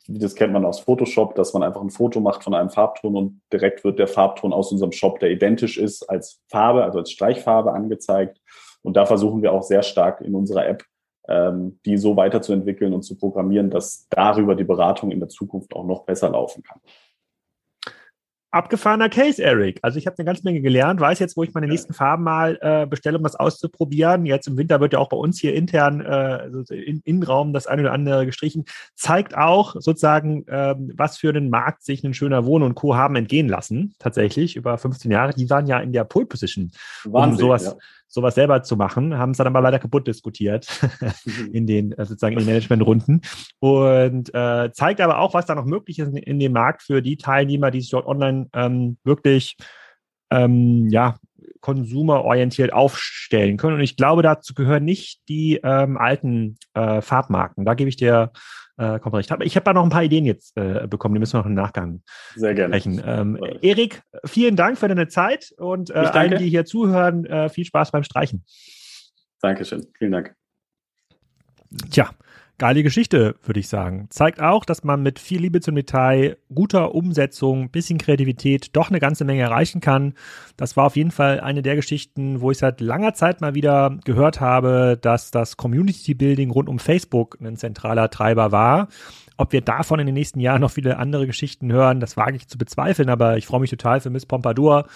B: das kennt man aus Photoshop, dass man einfach ein Foto macht von einem Farbton und direkt wird der Farbton aus unserem Shop, der identisch ist, als Farbe, also als Streichfarbe angezeigt. Und da versuchen wir auch sehr stark in unserer App die so weiterzuentwickeln und zu programmieren, dass darüber die Beratung in der Zukunft auch noch besser laufen kann.
A: Abgefahrener Case, Eric. Also ich habe eine ganze Menge gelernt, weiß jetzt, wo ich meine nächsten Farben mal äh, bestelle, um das auszuprobieren. Jetzt im Winter wird ja auch bei uns hier intern äh, im Innenraum das eine oder andere gestrichen. Zeigt auch sozusagen, ähm, was für einen Markt sich ein schöner Wohn und Co. haben entgehen lassen. Tatsächlich über 15 Jahre. Die waren ja in der Pole Position, Wahnsinn, um sowas ja sowas selber zu machen, haben es dann aber leider kaputt diskutiert (laughs) in den äh, sozusagen in den Managementrunden und äh, zeigt aber auch, was da noch möglich ist in, in dem Markt für die Teilnehmer, die sich dort online ähm, wirklich ähm, ja konsumerorientiert aufstellen können. Und ich glaube, dazu gehören nicht die ähm, alten äh, Farbmarken. Da gebe ich dir äh, kommt recht. Ich habe da noch ein paar Ideen jetzt äh, bekommen, die müssen wir noch im Nachgang
B: Sehr gerne.
A: sprechen. Ähm, Erik, vielen Dank für deine Zeit und äh, allen, die hier zuhören, äh, viel Spaß beim Streichen.
B: Dankeschön, vielen Dank.
A: Tja, geile Geschichte, würde ich sagen. Zeigt auch, dass man mit viel Liebe zum Detail, guter Umsetzung, bisschen Kreativität doch eine ganze Menge erreichen kann. Das war auf jeden Fall eine der Geschichten, wo ich seit langer Zeit mal wieder gehört habe, dass das Community Building rund um Facebook ein zentraler Treiber war. Ob wir davon in den nächsten Jahren noch viele andere Geschichten hören, das wage ich zu bezweifeln, aber ich freue mich total für Miss Pompadour.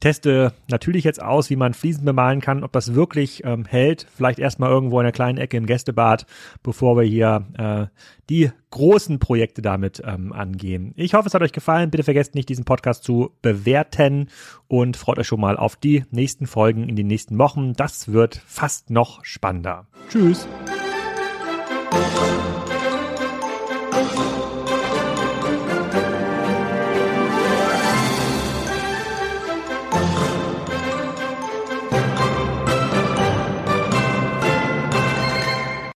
A: Teste natürlich jetzt aus, wie man Fliesen bemalen kann, ob das wirklich ähm, hält. Vielleicht erstmal irgendwo in einer kleinen Ecke im Gästebad, bevor wir hier äh, die großen Projekte damit ähm, angehen. Ich hoffe, es hat euch gefallen. Bitte vergesst nicht, diesen Podcast zu bewerten und freut euch schon mal auf die nächsten Folgen in den nächsten Wochen. Das wird fast noch spannender. Tschüss.